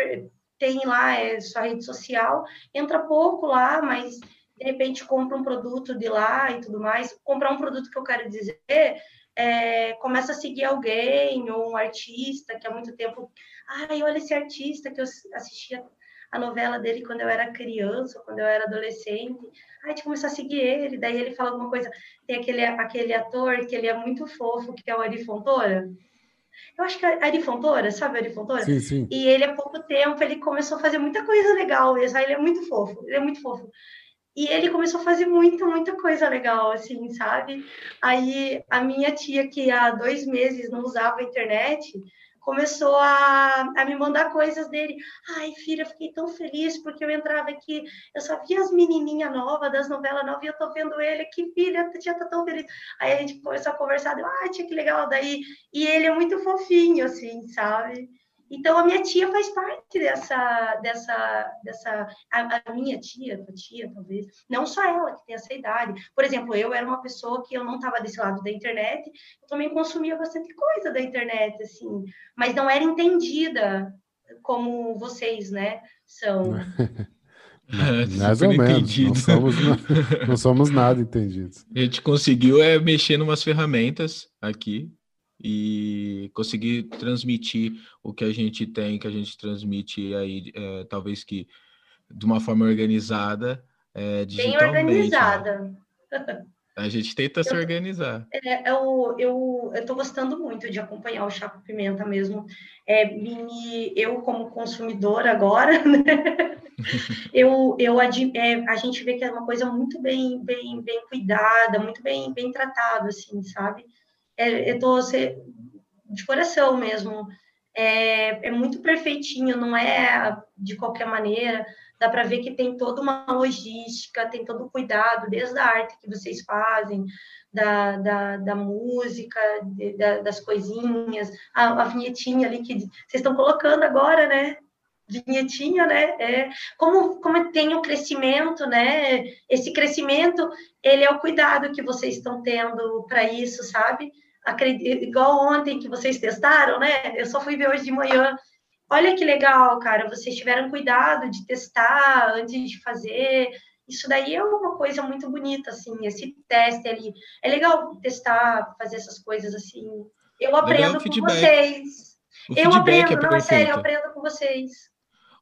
tem lá é, sua rede social entra pouco lá mas de repente compra um produto de lá e tudo mais. Comprar um produto que eu quero dizer é, começa a seguir alguém ou um artista que há muito tempo. Ai, olha esse artista que eu assistia a novela dele quando eu era criança, quando eu era adolescente. Aí a gente começou a seguir ele, daí ele fala alguma coisa. Tem aquele, aquele ator que ele é muito fofo, que é o Ari Fontoura. Eu acho que é Ari Fontoura, sabe Ari Fontoura? Sim, sim. E ele, há pouco tempo, ele começou a fazer muita coisa legal. Ele é muito fofo, ele é muito fofo. E ele começou a fazer muita, muita coisa legal, assim, sabe? Aí a minha tia, que há dois meses não usava a internet, começou a, a me mandar coisas dele. Ai, filha, fiquei tão feliz porque eu entrava aqui, eu só via as menininhas novas das novelas novas e eu tô vendo ele aqui, filha, tia tá tão feliz. Aí a gente começou a conversar, deu, ah, tia, que legal. Daí, e ele é muito fofinho, assim, sabe? Então, a minha tia faz parte dessa, dessa, dessa a, a, minha tia, a tia, talvez, não só ela que tem essa idade. Por exemplo, eu era uma pessoa que eu não estava desse lado da internet, eu também consumia bastante coisa da internet, assim, mas não era entendida como vocês, né, são. <laughs> Mais ou menos, não somos, <laughs> não somos nada entendidos. A gente conseguiu é mexer em umas ferramentas aqui e conseguir transmitir o que a gente tem, que a gente transmite aí, é, talvez que de uma forma organizada, é, digitalmente. Bem né? organizada. Né? A gente tenta eu, se organizar. É, eu eu estou gostando muito de acompanhar o Chaco Pimenta mesmo. É, me, eu, como consumidora agora, <laughs> né? eu, eu é, a gente vê que é uma coisa muito bem, bem, bem cuidada, muito bem, bem tratado, assim, sabe? É, eu tô de coração mesmo. É, é muito perfeitinho, não é de qualquer maneira. Dá para ver que tem toda uma logística, tem todo o cuidado, desde a arte que vocês fazem, da, da, da música, de, da, das coisinhas, a, a vinhetinha ali que vocês estão colocando agora, né? vinhetinha, né? É, como, como tem o crescimento, né? Esse crescimento, ele é o cuidado que vocês estão tendo para isso, sabe? Igual ontem que vocês testaram, né? Eu só fui ver hoje de manhã. Olha que legal, cara. Vocês tiveram cuidado de testar antes de fazer. Isso daí é uma coisa muito bonita, assim, esse teste ali. É legal testar, fazer essas coisas assim. Eu aprendo com vocês. eu aprendo, é não, é sério, eu aprendo com vocês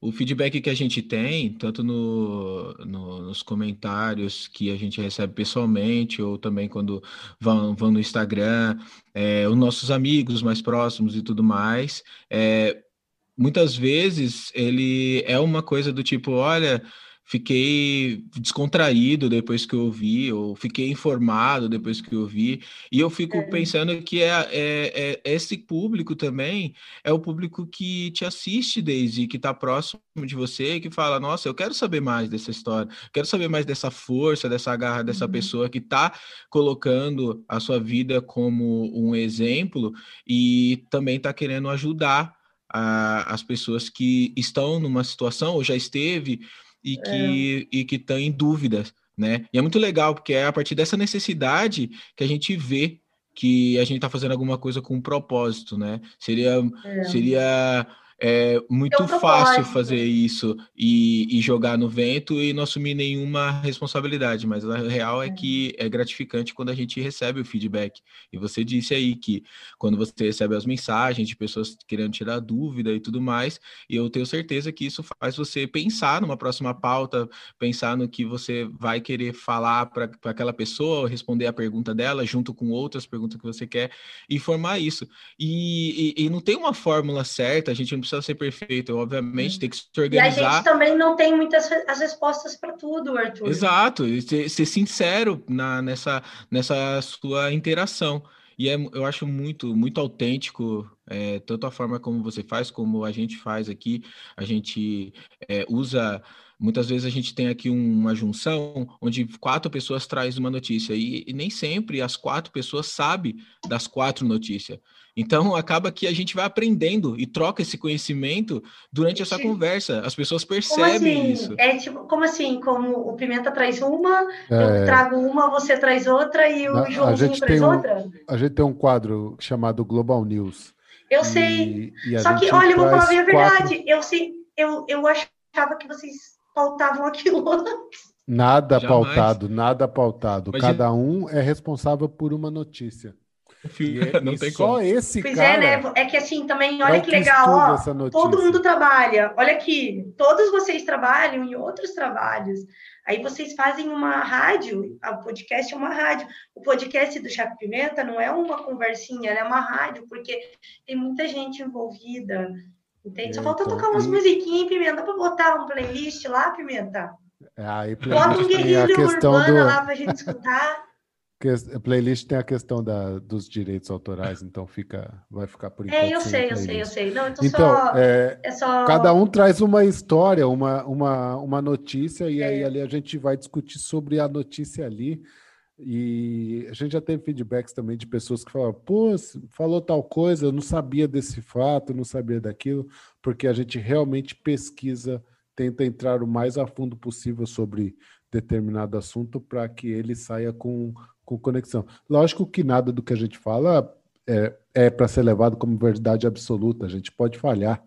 o feedback que a gente tem, tanto no, no, nos comentários que a gente recebe pessoalmente, ou também quando vão, vão no Instagram, é, os nossos amigos mais próximos e tudo mais, é, muitas vezes ele é uma coisa do tipo, olha, fiquei descontraído depois que eu ouvi, ou fiquei informado depois que eu ouvi, e eu fico é. pensando que é, é, é, esse público também é o público que te assiste, Daisy, que está próximo de você, que fala, nossa, eu quero saber mais dessa história, quero saber mais dessa força, dessa garra dessa uhum. pessoa que está colocando a sua vida como um exemplo e também está querendo ajudar a, as pessoas que estão numa situação ou já esteve e que é. e que estão em dúvidas, né? E é muito legal porque é a partir dessa necessidade que a gente vê que a gente está fazendo alguma coisa com um propósito, né? Seria é. seria é muito é fácil fazer isso e, e, jogar no vento e não assumir nenhuma responsabilidade, mas a real é, que é gratificante quando a gente recebe o feedback. E você disse aí que quando você recebe as mensagens de pessoas querendo tirar dúvida e tudo mais, e eu tenho certeza que isso faz você pensar numa próxima pauta, pensar no que você vai querer falar para aquela pessoa, responder a pergunta dela junto com outras perguntas que você quer e formar isso. E, e, e não tem uma fórmula certa, a gente não precisa ser perfeito, obviamente, tem que se organizar. E a gente também não tem muitas as respostas para tudo, Arthur. Exato, e ser, ser sincero na, nessa, nessa sua interação. E é, eu acho muito, muito autêntico, é, tanto a forma como você faz, como a gente faz aqui. A gente é, usa. Muitas vezes a gente tem aqui uma junção onde quatro pessoas trazem uma notícia e, e nem sempre as quatro pessoas sabem das quatro notícias. Então, acaba que a gente vai aprendendo e troca esse conhecimento durante essa conversa. As pessoas percebem assim? isso. É tipo, como assim? Como o Pimenta traz uma, é... eu trago uma, você traz outra e o Joãozinho traz um, outra? A gente tem um quadro chamado Global News. Eu sei. E Só que, olha, eu vou falar a verdade. Quatro... Eu sei, eu, eu achava que vocês pautavam aquilo antes. Nada Jamais. pautado, nada pautado. Cada um é responsável por uma notícia. <laughs> E, é, não e tem só como. esse pois cara. é, né? É que assim também, olha que legal, ó. Todo mundo trabalha. Olha aqui, todos vocês trabalham em outros trabalhos. Aí vocês fazem uma rádio, o podcast é uma rádio. O podcast do Chaco Pimenta não é uma conversinha, é uma rádio, porque tem muita gente envolvida. Entende? Só falta então, tocar umas e... musiquinhas, Pimenta, para botar um playlist lá, Pimenta. É, aí, Bota um guerrilho urbano do... lá para a gente escutar. <laughs> A playlist tem a questão da, dos direitos autorais, então fica, vai ficar por enquanto. É, eu sei, eu sei, eu sei. Não, então, então só, é, é, só... cada um traz uma história, uma, uma, uma notícia, e é. aí ali a gente vai discutir sobre a notícia ali. E a gente já teve feedbacks também de pessoas que falaram, pô, falou tal coisa, eu não sabia desse fato, não sabia daquilo, porque a gente realmente pesquisa, tenta entrar o mais a fundo possível sobre determinado assunto para que ele saia com com conexão. Lógico que nada do que a gente fala é, é para ser levado como verdade absoluta, a gente pode falhar,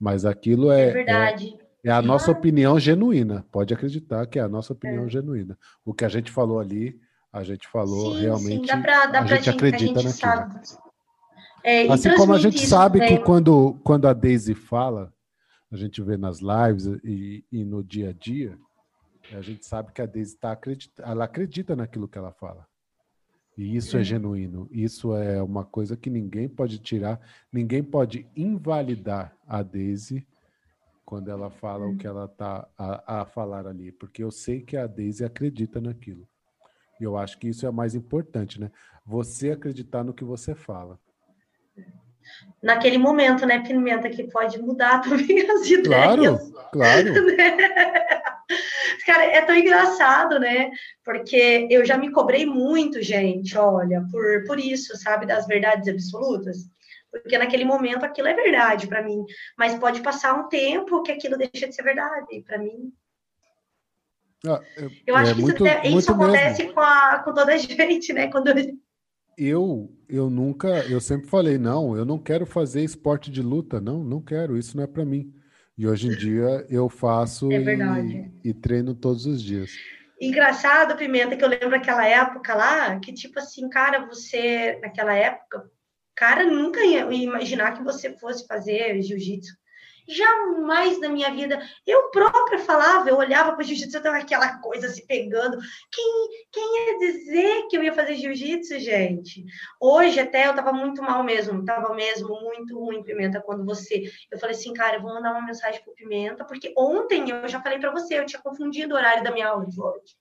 mas aquilo é, é verdade. É, é a nossa opinião genuína, pode acreditar que é a nossa opinião é. genuína. O que a gente falou ali, a gente falou sim, realmente, sim, pra, a gente acredita a gente naquilo. É, assim como a gente sabe que quando, quando a Daisy fala, a gente vê nas lives e, e no dia a dia, a gente sabe que a Daisy tá acredita, ela acredita naquilo que ela fala. E isso é. é genuíno. Isso é uma coisa que ninguém pode tirar, ninguém pode invalidar a Daisy quando ela fala o que ela está a, a, falar ali, porque eu sei que a Daisy acredita naquilo. E eu acho que isso é mais importante, né? Você acreditar no que você fala. Naquele momento, né, Pimenta, que pode mudar <laughs> também as ideias. Claro, claro. <laughs> Cara, é tão engraçado, né? Porque eu já me cobrei muito, gente, olha, por, por isso, sabe, das verdades absolutas. Porque naquele momento aquilo é verdade para mim, mas pode passar um tempo que aquilo deixa de ser verdade para mim. Ah, eu, eu acho é que muito, isso, isso acontece com, a, com toda a gente, né? Quando eu eu nunca, eu sempre falei não, eu não quero fazer esporte de luta, não, não quero, isso não é para mim. E hoje em dia eu faço é e, e, treino todos os dias. Engraçado, Pimenta, que eu lembro aquela época lá, que tipo assim, cara, você, naquela época, cara, nunca ia imaginar que você fosse fazer jiu-jitsu. Jamais na minha vida. Eu própria falava, eu olhava para o jiu-jitsu, eu tava aquela coisa se pegando. Quem, quem ia dizer que eu ia fazer jiu-jitsu, gente? Hoje até eu tava muito mal mesmo, tava mesmo muito ruim, Pimenta, quando você. Eu falei assim, cara, eu vou mandar uma mensagem pro Pimenta, porque ontem eu já falei para você, eu tinha confundido o horário da minha aula de hoje.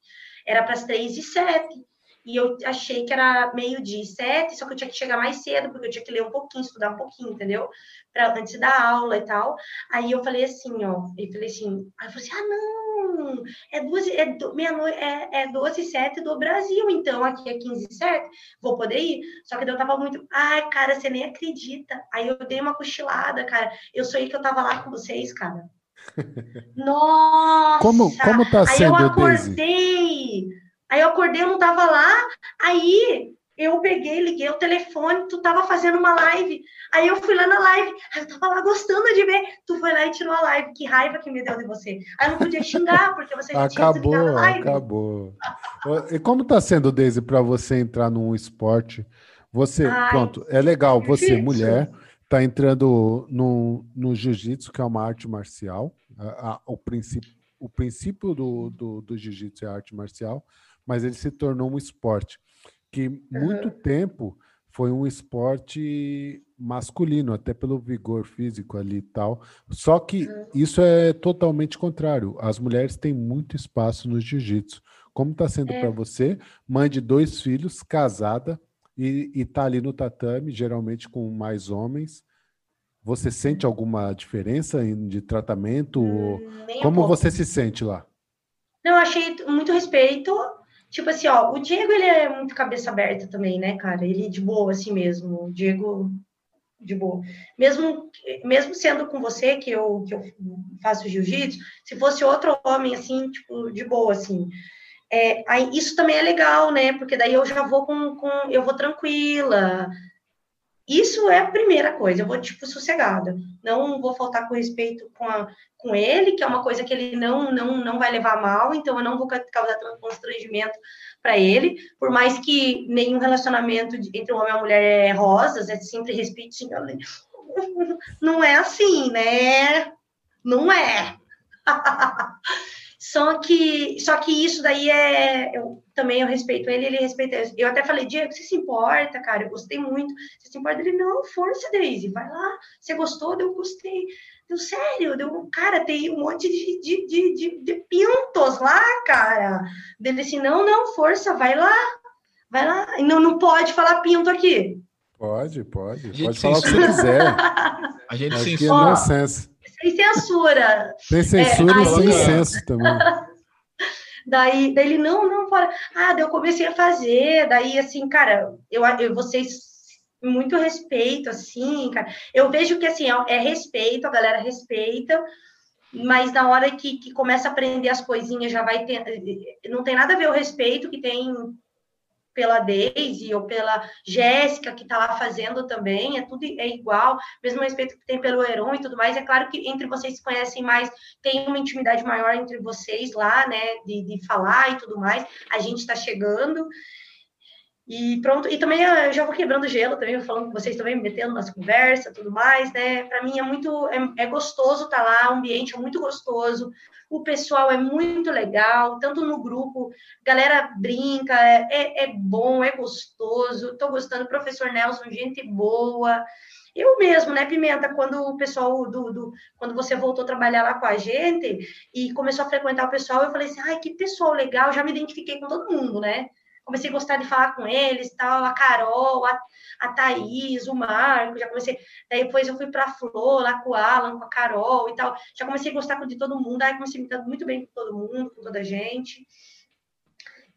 Era para as três e sete e eu achei que era meio-dia e sete, só que eu tinha que chegar mais cedo, porque eu tinha que ler um pouquinho, estudar um pouquinho, entendeu? Pra, antes da aula e tal. Aí eu falei assim, ó, eu falei assim, aí eu falei assim, ah, não, é 12, é, meia noite, é, é 12 e 7 do Brasil, então aqui é 15 e 7, vou poder ir. Só que eu tava muito, ai, cara, você nem acredita. Aí eu dei uma cochilada, cara. Eu aí que eu tava lá com vocês, cara. <laughs> Nossa! Como, como tá sendo, Aí eu acordei. Daisy? Aí eu acordei, eu não tava lá. Aí eu peguei, liguei o telefone, tu tava fazendo uma live. Aí eu fui lá na live, aí eu tava lá gostando de ver. Tu foi lá e tirou a live. Que raiva que me deu de você. Aí eu não podia xingar, porque você já acabou, tinha a live. Acabou, E como tá sendo, Daisy, para você entrar num esporte? Você, Ai, pronto, é legal, você, mulher, tá entrando no, no jiu-jitsu, que é uma arte marcial. A, a, o princípio, o princípio do, do, do jiu-jitsu é arte marcial mas ele se tornou um esporte que muito uhum. tempo foi um esporte masculino, até pelo vigor físico ali e tal. Só que uhum. isso é totalmente contrário. As mulheres têm muito espaço no jiu-jitsu. Como está sendo é. para você, mãe de dois filhos, casada e está ali no tatame, geralmente com mais homens. Você sente alguma diferença de tratamento? Hum, Como um você se sente lá? Não, achei muito respeito Tipo assim, ó, o Diego, ele é muito cabeça aberta também, né, cara? Ele de boa, assim mesmo. O Diego, de boa. Mesmo, mesmo sendo com você, que eu, que eu faço jiu-jitsu, se fosse outro homem, assim, tipo, de boa, assim. É, aí, isso também é legal, né? Porque daí eu já vou com, com eu vou tranquila, isso é a primeira coisa, eu vou, tipo, sossegada. Não vou faltar com respeito com, a, com ele, que é uma coisa que ele não, não, não vai levar mal, então eu não vou causar constrangimento para ele, por mais que nenhum relacionamento entre um homem e uma mulher é rosas, é sempre respeito, não é assim, né? Não é. <laughs> Só que, só que isso daí é. Eu, também eu respeito ele, ele respeita. Eu até falei, Diego, você se importa, cara? Eu gostei muito. Você se importa? Ele, não, força, Daisy, vai lá. Você gostou? Eu gostei. Deu sério, deu, cara, tem um monte de, de, de, de, de pintos lá, cara. Ele assim, não, não, força, vai lá. Vai lá. E não, não pode falar pinto aqui. Pode, pode. Pode falar o que você quiser. A gente censura. É sem censura. Sem censura é, e sem senso também. <laughs> Daí, daí ele, não, não, fora. Ah, daí eu comecei a fazer, daí assim, cara, eu, eu vocês muito respeito, assim, cara. Eu vejo que assim, é, é respeito, a galera respeita, mas na hora que, que começa a aprender as coisinhas, já vai ter. Não tem nada a ver o respeito que tem pela Daisy ou pela Jéssica, que está lá fazendo também, é tudo é igual, mesmo respeito que tem pelo Heron e tudo mais. É claro que entre vocês se conhecem mais, tem uma intimidade maior entre vocês lá, né, de, de falar e tudo mais. A gente está chegando. E pronto, e também eu já vou quebrando gelo também, falando com vocês também, me metendo nas conversas, tudo mais, né? Para mim é muito, é, é gostoso estar tá lá, o ambiente é muito gostoso, o pessoal é muito legal, tanto no grupo, galera brinca, é, é, é bom, é gostoso, estou gostando, professor Nelson, gente boa. Eu mesmo, né, Pimenta, quando o pessoal do, do, quando você voltou a trabalhar lá com a gente e começou a frequentar o pessoal, eu falei assim, ai, que pessoal legal, já me identifiquei com todo mundo, né? Comecei a gostar de falar com eles, tal, a Carol, a, a Thaís, o Marco, já comecei, daí depois eu fui para a Flor, lá com o Alan, com a Carol e tal, já comecei a gostar de todo mundo, aí comecei a me dar muito bem com todo mundo, com toda a gente,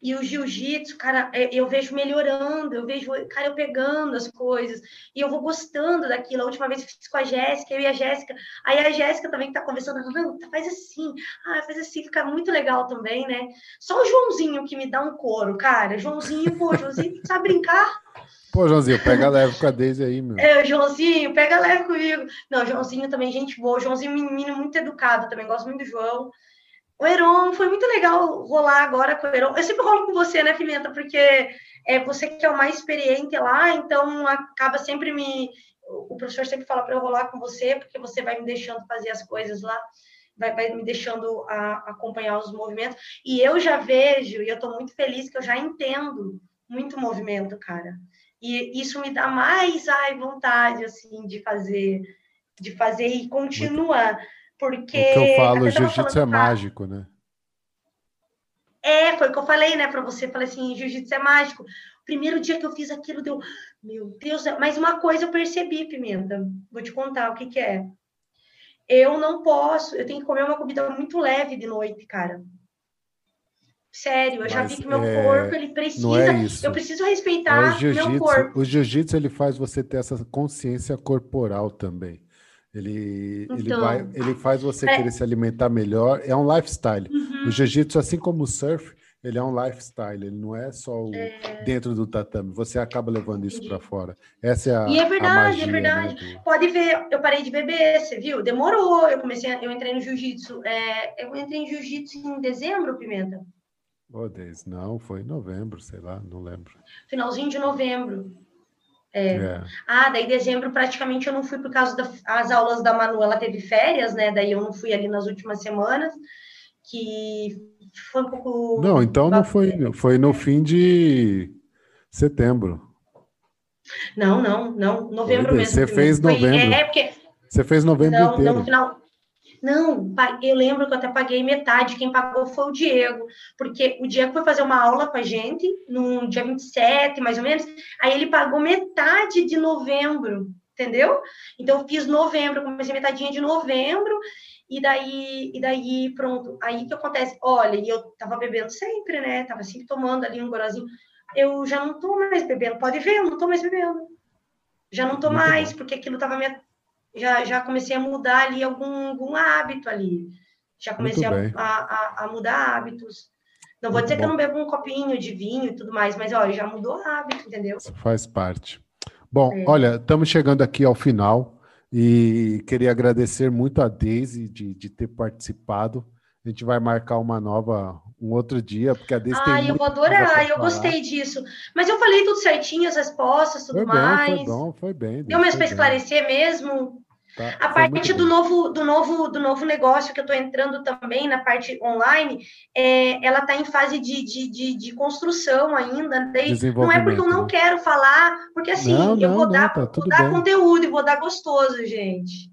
e o jiu-jitsu, cara, é, eu vejo melhorando, eu vejo, cara, eu pegando as coisas, e eu vou gostando daquilo. A última vez eu fiz com a Jéssica, eu e a Jéssica, aí a Jéssica também que tá conversando, não, faz assim, ah, faz assim, fica muito legal também, né? Só o Joãozinho que me dá um couro, cara. Joãozinho, pô, Joãozinho <laughs> sabe brincar. Pô, Joãozinho, pega leve com a Deise aí, meu. É, Joãozinho, pega leve comigo. Não, Joãozinho também, gente boa. Joãozinho, menino muito educado também, gosto muito do João. O Heron, foi muito legal rolar agora com o Heron. Eu sempre rolo com você, né, Pimenta? Porque é você que é o mais experiente lá, então acaba sempre me o professor sempre fala para eu rolar com você, porque você vai me deixando fazer as coisas lá, vai, vai me deixando a, acompanhar os movimentos. E eu já vejo, e eu estou muito feliz que eu já entendo muito movimento, cara. E isso me dá mais ai, vontade, assim, de fazer, de fazer e continuar. Porque. O que eu falo, jiu-jitsu é mágico, né? É, foi o que eu falei, né, para você. Falei assim: jiu-jitsu é mágico. Primeiro dia que eu fiz aquilo, deu, meu Deus, mas uma coisa eu percebi, Pimenta. Vou te contar o que, que é. Eu não posso, eu tenho que comer uma comida muito leve de noite, cara. Sério, eu Mas já vi que meu é... corpo ele precisa. É eu preciso respeitar é meu corpo. O jiu-jitsu ele faz você ter essa consciência corporal também. Ele, então, ele, vai, ele faz você é... querer se alimentar melhor. É um lifestyle. Uhum. O jiu-jitsu, assim como o surf, ele é um lifestyle. Ele não é só o é... dentro do tatame. Você acaba levando isso para fora. Essa é a E é verdade, magia, é verdade. Né. Pode ver, eu parei de beber, você viu? Demorou. Eu comecei, eu entrei no jiu-jitsu. É, eu entrei em jiu-jitsu em dezembro, Pimenta. Oh, não, foi em novembro, sei lá, não lembro. Finalzinho de novembro. É. É. Ah, daí dezembro praticamente eu não fui por causa das aulas da Manu, ela teve férias, né? Daí eu não fui ali nas últimas semanas, que foi um pouco. Não, então não foi, foi no fim de setembro. Não, não, não, novembro foi, mesmo. Você fez novembro. Foi, é, porque. Você fez novembro não, inteiro. Não, no final, não, eu lembro que eu até paguei metade, quem pagou foi o Diego, porque o Diego foi fazer uma aula com a gente no dia 27, mais ou menos, aí ele pagou metade de novembro, entendeu? Então eu fiz novembro, comecei metadinha de novembro, e daí, e daí pronto, aí que acontece? Olha, e eu tava bebendo sempre, né? Tava sempre tomando ali um gorozinho. Eu já não tô mais bebendo, pode ver, eu não tô mais bebendo. Já não tô mais, porque aquilo tava me já, já comecei a mudar ali algum, algum hábito ali. Já comecei a, a, a, mudar hábitos. Não vou dizer bom. que eu não bebo um copinho de vinho e tudo mais, mas olha, já mudou hábito, entendeu? Isso faz parte. Bom, é. olha, estamos chegando aqui ao final e queria agradecer muito a Daisy de, de ter participado. A gente vai marcar uma nova, um outro dia, porque a Daisy ah, tem. Eu vou adorar, eu gostei disso. Mas eu falei tudo certinho, as respostas, tudo foi mais. Bem, foi bom, foi bem. Deu mesmo para esclarecer mesmo? Tá, a parte do novo, do, novo, do novo negócio que eu estou entrando também na parte online, é, ela está em fase de, de, de, de, construção ainda. Daí, não é porque eu não né? quero falar, porque assim, não, eu vou não, dar, tá vou dar conteúdo e vou dar gostoso, gente.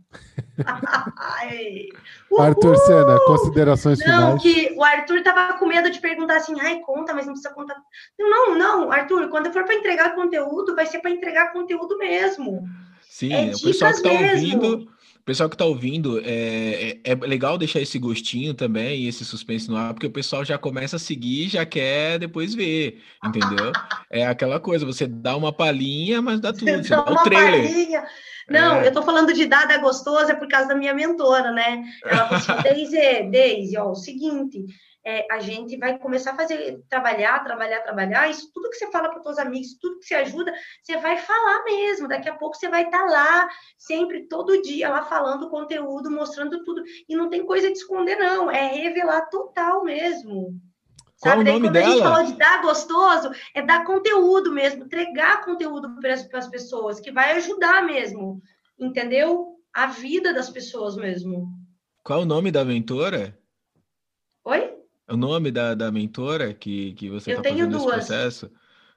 <laughs> Arthur Senna, considerações não, finais. Não, que o Arthur tava com medo de perguntar assim, ai, conta, mas não precisa contar. Não, não, Arthur, quando for para entregar conteúdo, vai ser para entregar conteúdo mesmo. Sim, é o pessoal que está ouvindo, o pessoal que está ouvindo, é, é, é, legal deixar esse gostinho também, esse suspense no ar, porque o pessoal já começa a seguir, já quer depois ver, entendeu? é aquela coisa, você dá uma palhinha, mas dá tudo, você, dá, dá o trailer. Palhinha. Não, é. eu tô falando de dada gostosa por causa da minha mentora, né? Ela falou assim, <laughs> Deise, Deise, ó, o seguinte, é, a gente vai começar a fazer, trabalhar, trabalhar, trabalhar. Isso tudo que você fala para os amigos, tudo que você ajuda, você vai falar mesmo. Daqui a pouco você vai estar tá lá, sempre, todo dia, lá falando conteúdo, mostrando tudo. E não tem coisa de esconder, não. É revelar total mesmo. Qual Sabe? o nome Daí, quando dela? a gente fala de dar gostoso, é dar conteúdo mesmo, entregar conteúdo para as pessoas, que vai ajudar mesmo, entendeu? A vida das pessoas mesmo. Qual o nome da mentora? Oi? O nome da, da mentora que, que você está fazendo duas. esse processo?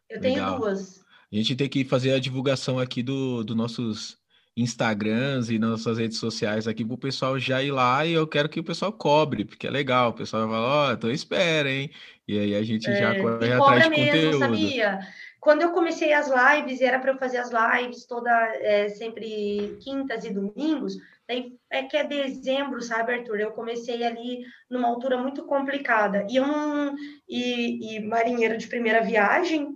Eu Legal. tenho duas. A gente tem que fazer a divulgação aqui do, do nossos Instagrams e nossas redes sociais aqui para o pessoal já ir lá e eu quero que o pessoal cobre, porque é legal. O pessoal vai falar, ó, oh, então espera, hein? E aí a gente é, já corre atrás de mesmo, conteúdo. Sabia? Quando eu comecei as lives, era para eu fazer as lives toda é, sempre quintas e domingos, Daí é que é dezembro, sabe, Arthur? Eu comecei ali numa altura muito complicada. E eu não. E, e marinheiro de primeira viagem.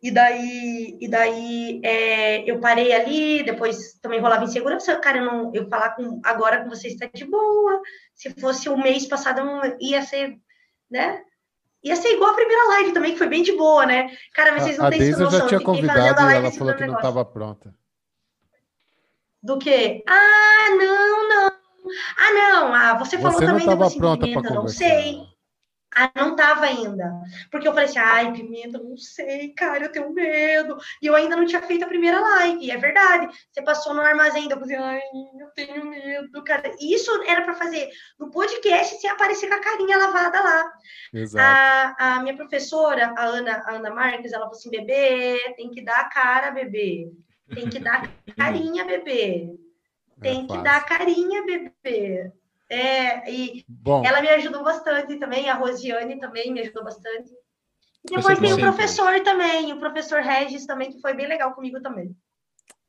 E daí, e daí é, eu parei ali, depois também rolava insegurança. Cara, eu, não, eu falar com, agora com você está de boa. Se fosse o mês passado, ia ser, né? Ia ser igual a primeira live também, que foi bem de boa, né? Cara, vocês não a, têm a noção. já tinha convidado e ela falou que não estava pronta. Do que? Ah, não, não. Ah, não. Ah, você falou você também não estava pronta para conversar. Não sei. Ah, não tava ainda. Porque eu falei assim, ai, Pimenta, não sei, cara, eu tenho medo. E eu ainda não tinha feito a primeira live. E é verdade. Você passou no armazém, eu falei, ai, eu tenho medo, cara. E isso era para fazer no podcast sem aparecer com a carinha lavada lá. Exato. A, a minha professora, a Ana, a Ana Marques, ela falou assim, bebê, tem que dar a cara, bebê. Tem que dar carinha, bebê. É tem é que dar carinha, bebê. É, e Bom. ela me ajudou bastante também, a Rosiane também me ajudou bastante. E depois tem o professor também, o professor Regis também, que foi bem legal comigo também.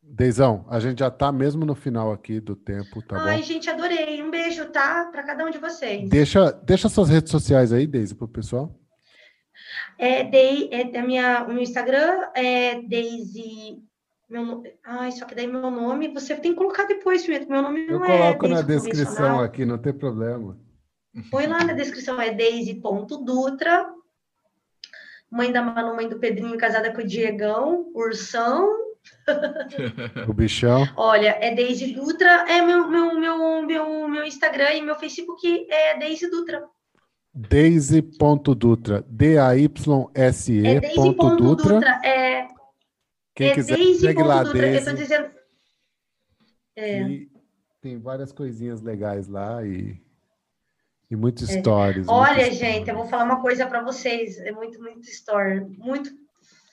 Deizão, a gente já tá mesmo no final aqui do tempo, tá Ai, bom? gente, adorei. Um beijo, tá? Para cada um de vocês. Deixa, deixa suas redes sociais aí, Deise, pro pessoal. É, Dei, é, a minha, o meu Instagram é Deise meu, ai, só que daí meu nome, você tem que colocar depois, Felipe. Meu nome Eu não é. Eu coloco na descrição aqui, não tem problema. Põe lá na descrição, é Daisy.dutra. Mãe da Manu, mãe do Pedrinho, casada com o Diegão, Ursão. <laughs> O bichão. Olha, é Daisy Dutra, é meu, meu, meu, meu, meu Instagram e meu Facebook é Daisy Dutra. Daisy.dutra, D-A-Y-S-E. É Daisy.dutra, é quem é quiser, segue lá, tô dizendo... É. E tem várias coisinhas legais lá e, e muitas é. stories. Olha, gente, eu vou falar uma coisa para vocês. É muito, muito story. Muito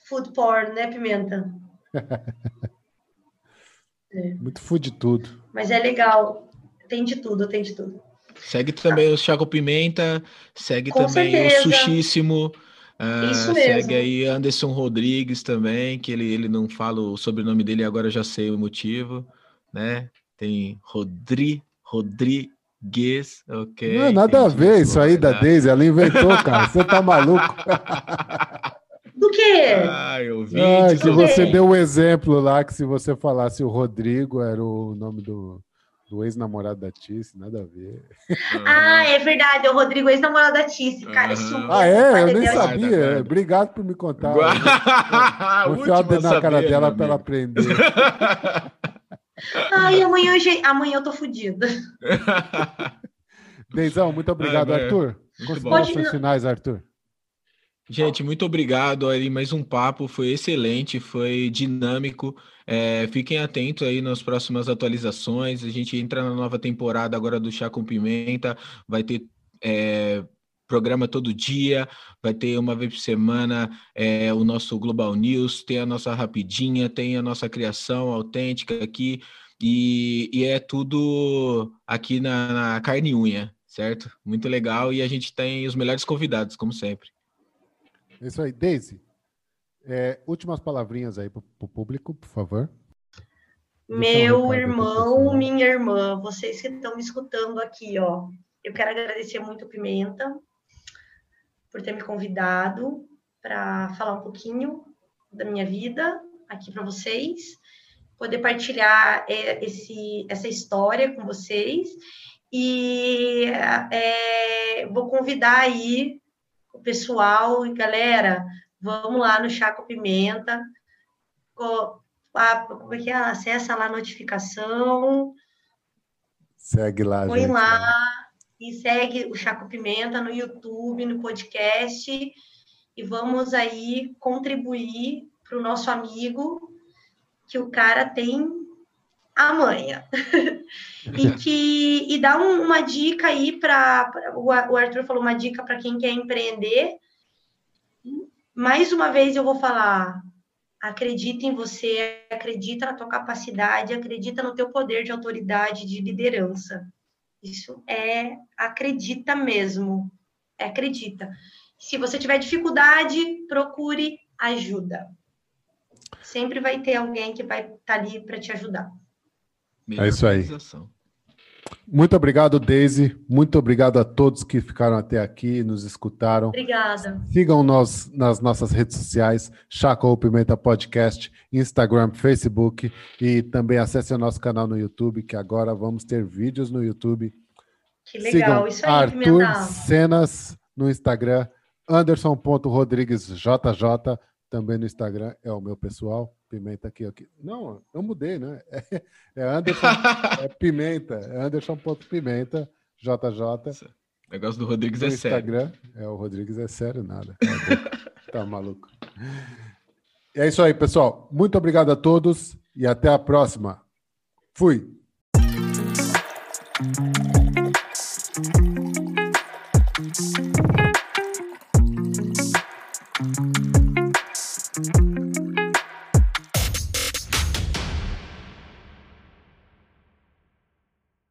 food porn, né, Pimenta? <laughs> é. Muito food de tudo. Mas é legal. Tem de tudo, tem de tudo. Segue também ah. o Thiago Pimenta, segue Com também certeza. o Sushíssimo. Uh, Isso mesmo. Segue aí Anderson Rodrigues também, que ele, ele não fala o sobrenome dele, agora eu já sei o motivo, né? Tem Rodri, Rodrigues, ok. Não é nada a ver isso aí da Deise, ela inventou, cara. Você tá maluco? <laughs> Do quê? Ah, eu vi. Ah, que você deu o um exemplo lá que se você falasse o Rodrigo era o nome do do ex-namorado da Tice, nada a ver. Ah, é verdade, é o Rodrigo, ex-namorado da Tice, cara. Uhum. Ah, é? Eu nem sabia. Obrigado por me contar. <laughs> Vou enfiar o dedo na cara dela para ela aprender. Ai, amanhã, amanhã eu tô fodida. Deizão, muito obrigado, Arthur. Considerações finais, Arthur. Gente, muito obrigado aí. Mais um papo, foi excelente, foi dinâmico. É, fiquem atentos aí nas próximas atualizações. A gente entra na nova temporada agora do Chá com Pimenta. Vai ter é, programa todo dia, vai ter uma vez por semana é, o nosso Global News, tem a nossa rapidinha, tem a nossa criação autêntica aqui. E, e é tudo aqui na, na carne e unha, certo? Muito legal. E a gente tem os melhores convidados, como sempre. É isso aí. Daisy, é, últimas palavrinhas aí para o público, por favor. Meu irmão, minha irmã, vocês que estão me escutando aqui, ó, eu quero agradecer muito o Pimenta por ter me convidado para falar um pouquinho da minha vida aqui para vocês, poder partilhar é, esse, essa história com vocês e é, vou convidar aí o pessoal e galera, vamos lá no Chaco Pimenta, como é que é? Acessa lá a notificação. Segue lá, Põe gente, lá e segue o Chaco Pimenta no YouTube, no podcast e vamos aí contribuir para o nosso amigo que o cara tem a manha. <laughs> e que e dá um, uma dica aí para o Arthur falou uma dica para quem quer empreender. Mais uma vez eu vou falar, acredita em você, acredita na tua capacidade, acredita no teu poder de autoridade, de liderança. Isso é acredita mesmo. É acredita. Se você tiver dificuldade, procure ajuda. Sempre vai ter alguém que vai estar tá ali para te ajudar. É isso aí. Muito obrigado, Daisy. Muito obrigado a todos que ficaram até aqui, nos escutaram. Obrigada. Sigam nós nas nossas redes sociais, Chaco Pimenta Podcast, Instagram, Facebook e também acesse o nosso canal no YouTube, que agora vamos ter vídeos no YouTube. Que legal, Sigam isso aí, Arthur Pimenta. Cenas no Instagram, Anderson.rodriguesjj também no Instagram, é o meu pessoal. Pimenta aqui, aqui. Não, eu mudei, né? É, é Anderson, <laughs> é Pimenta, é Anderson.pimenta, JJ. O negócio do Rodrigues no é Instagram, sério. É, o Rodrigues é sério, nada. <laughs> tá maluco. E é isso aí, pessoal. Muito obrigado a todos e até a próxima. Fui.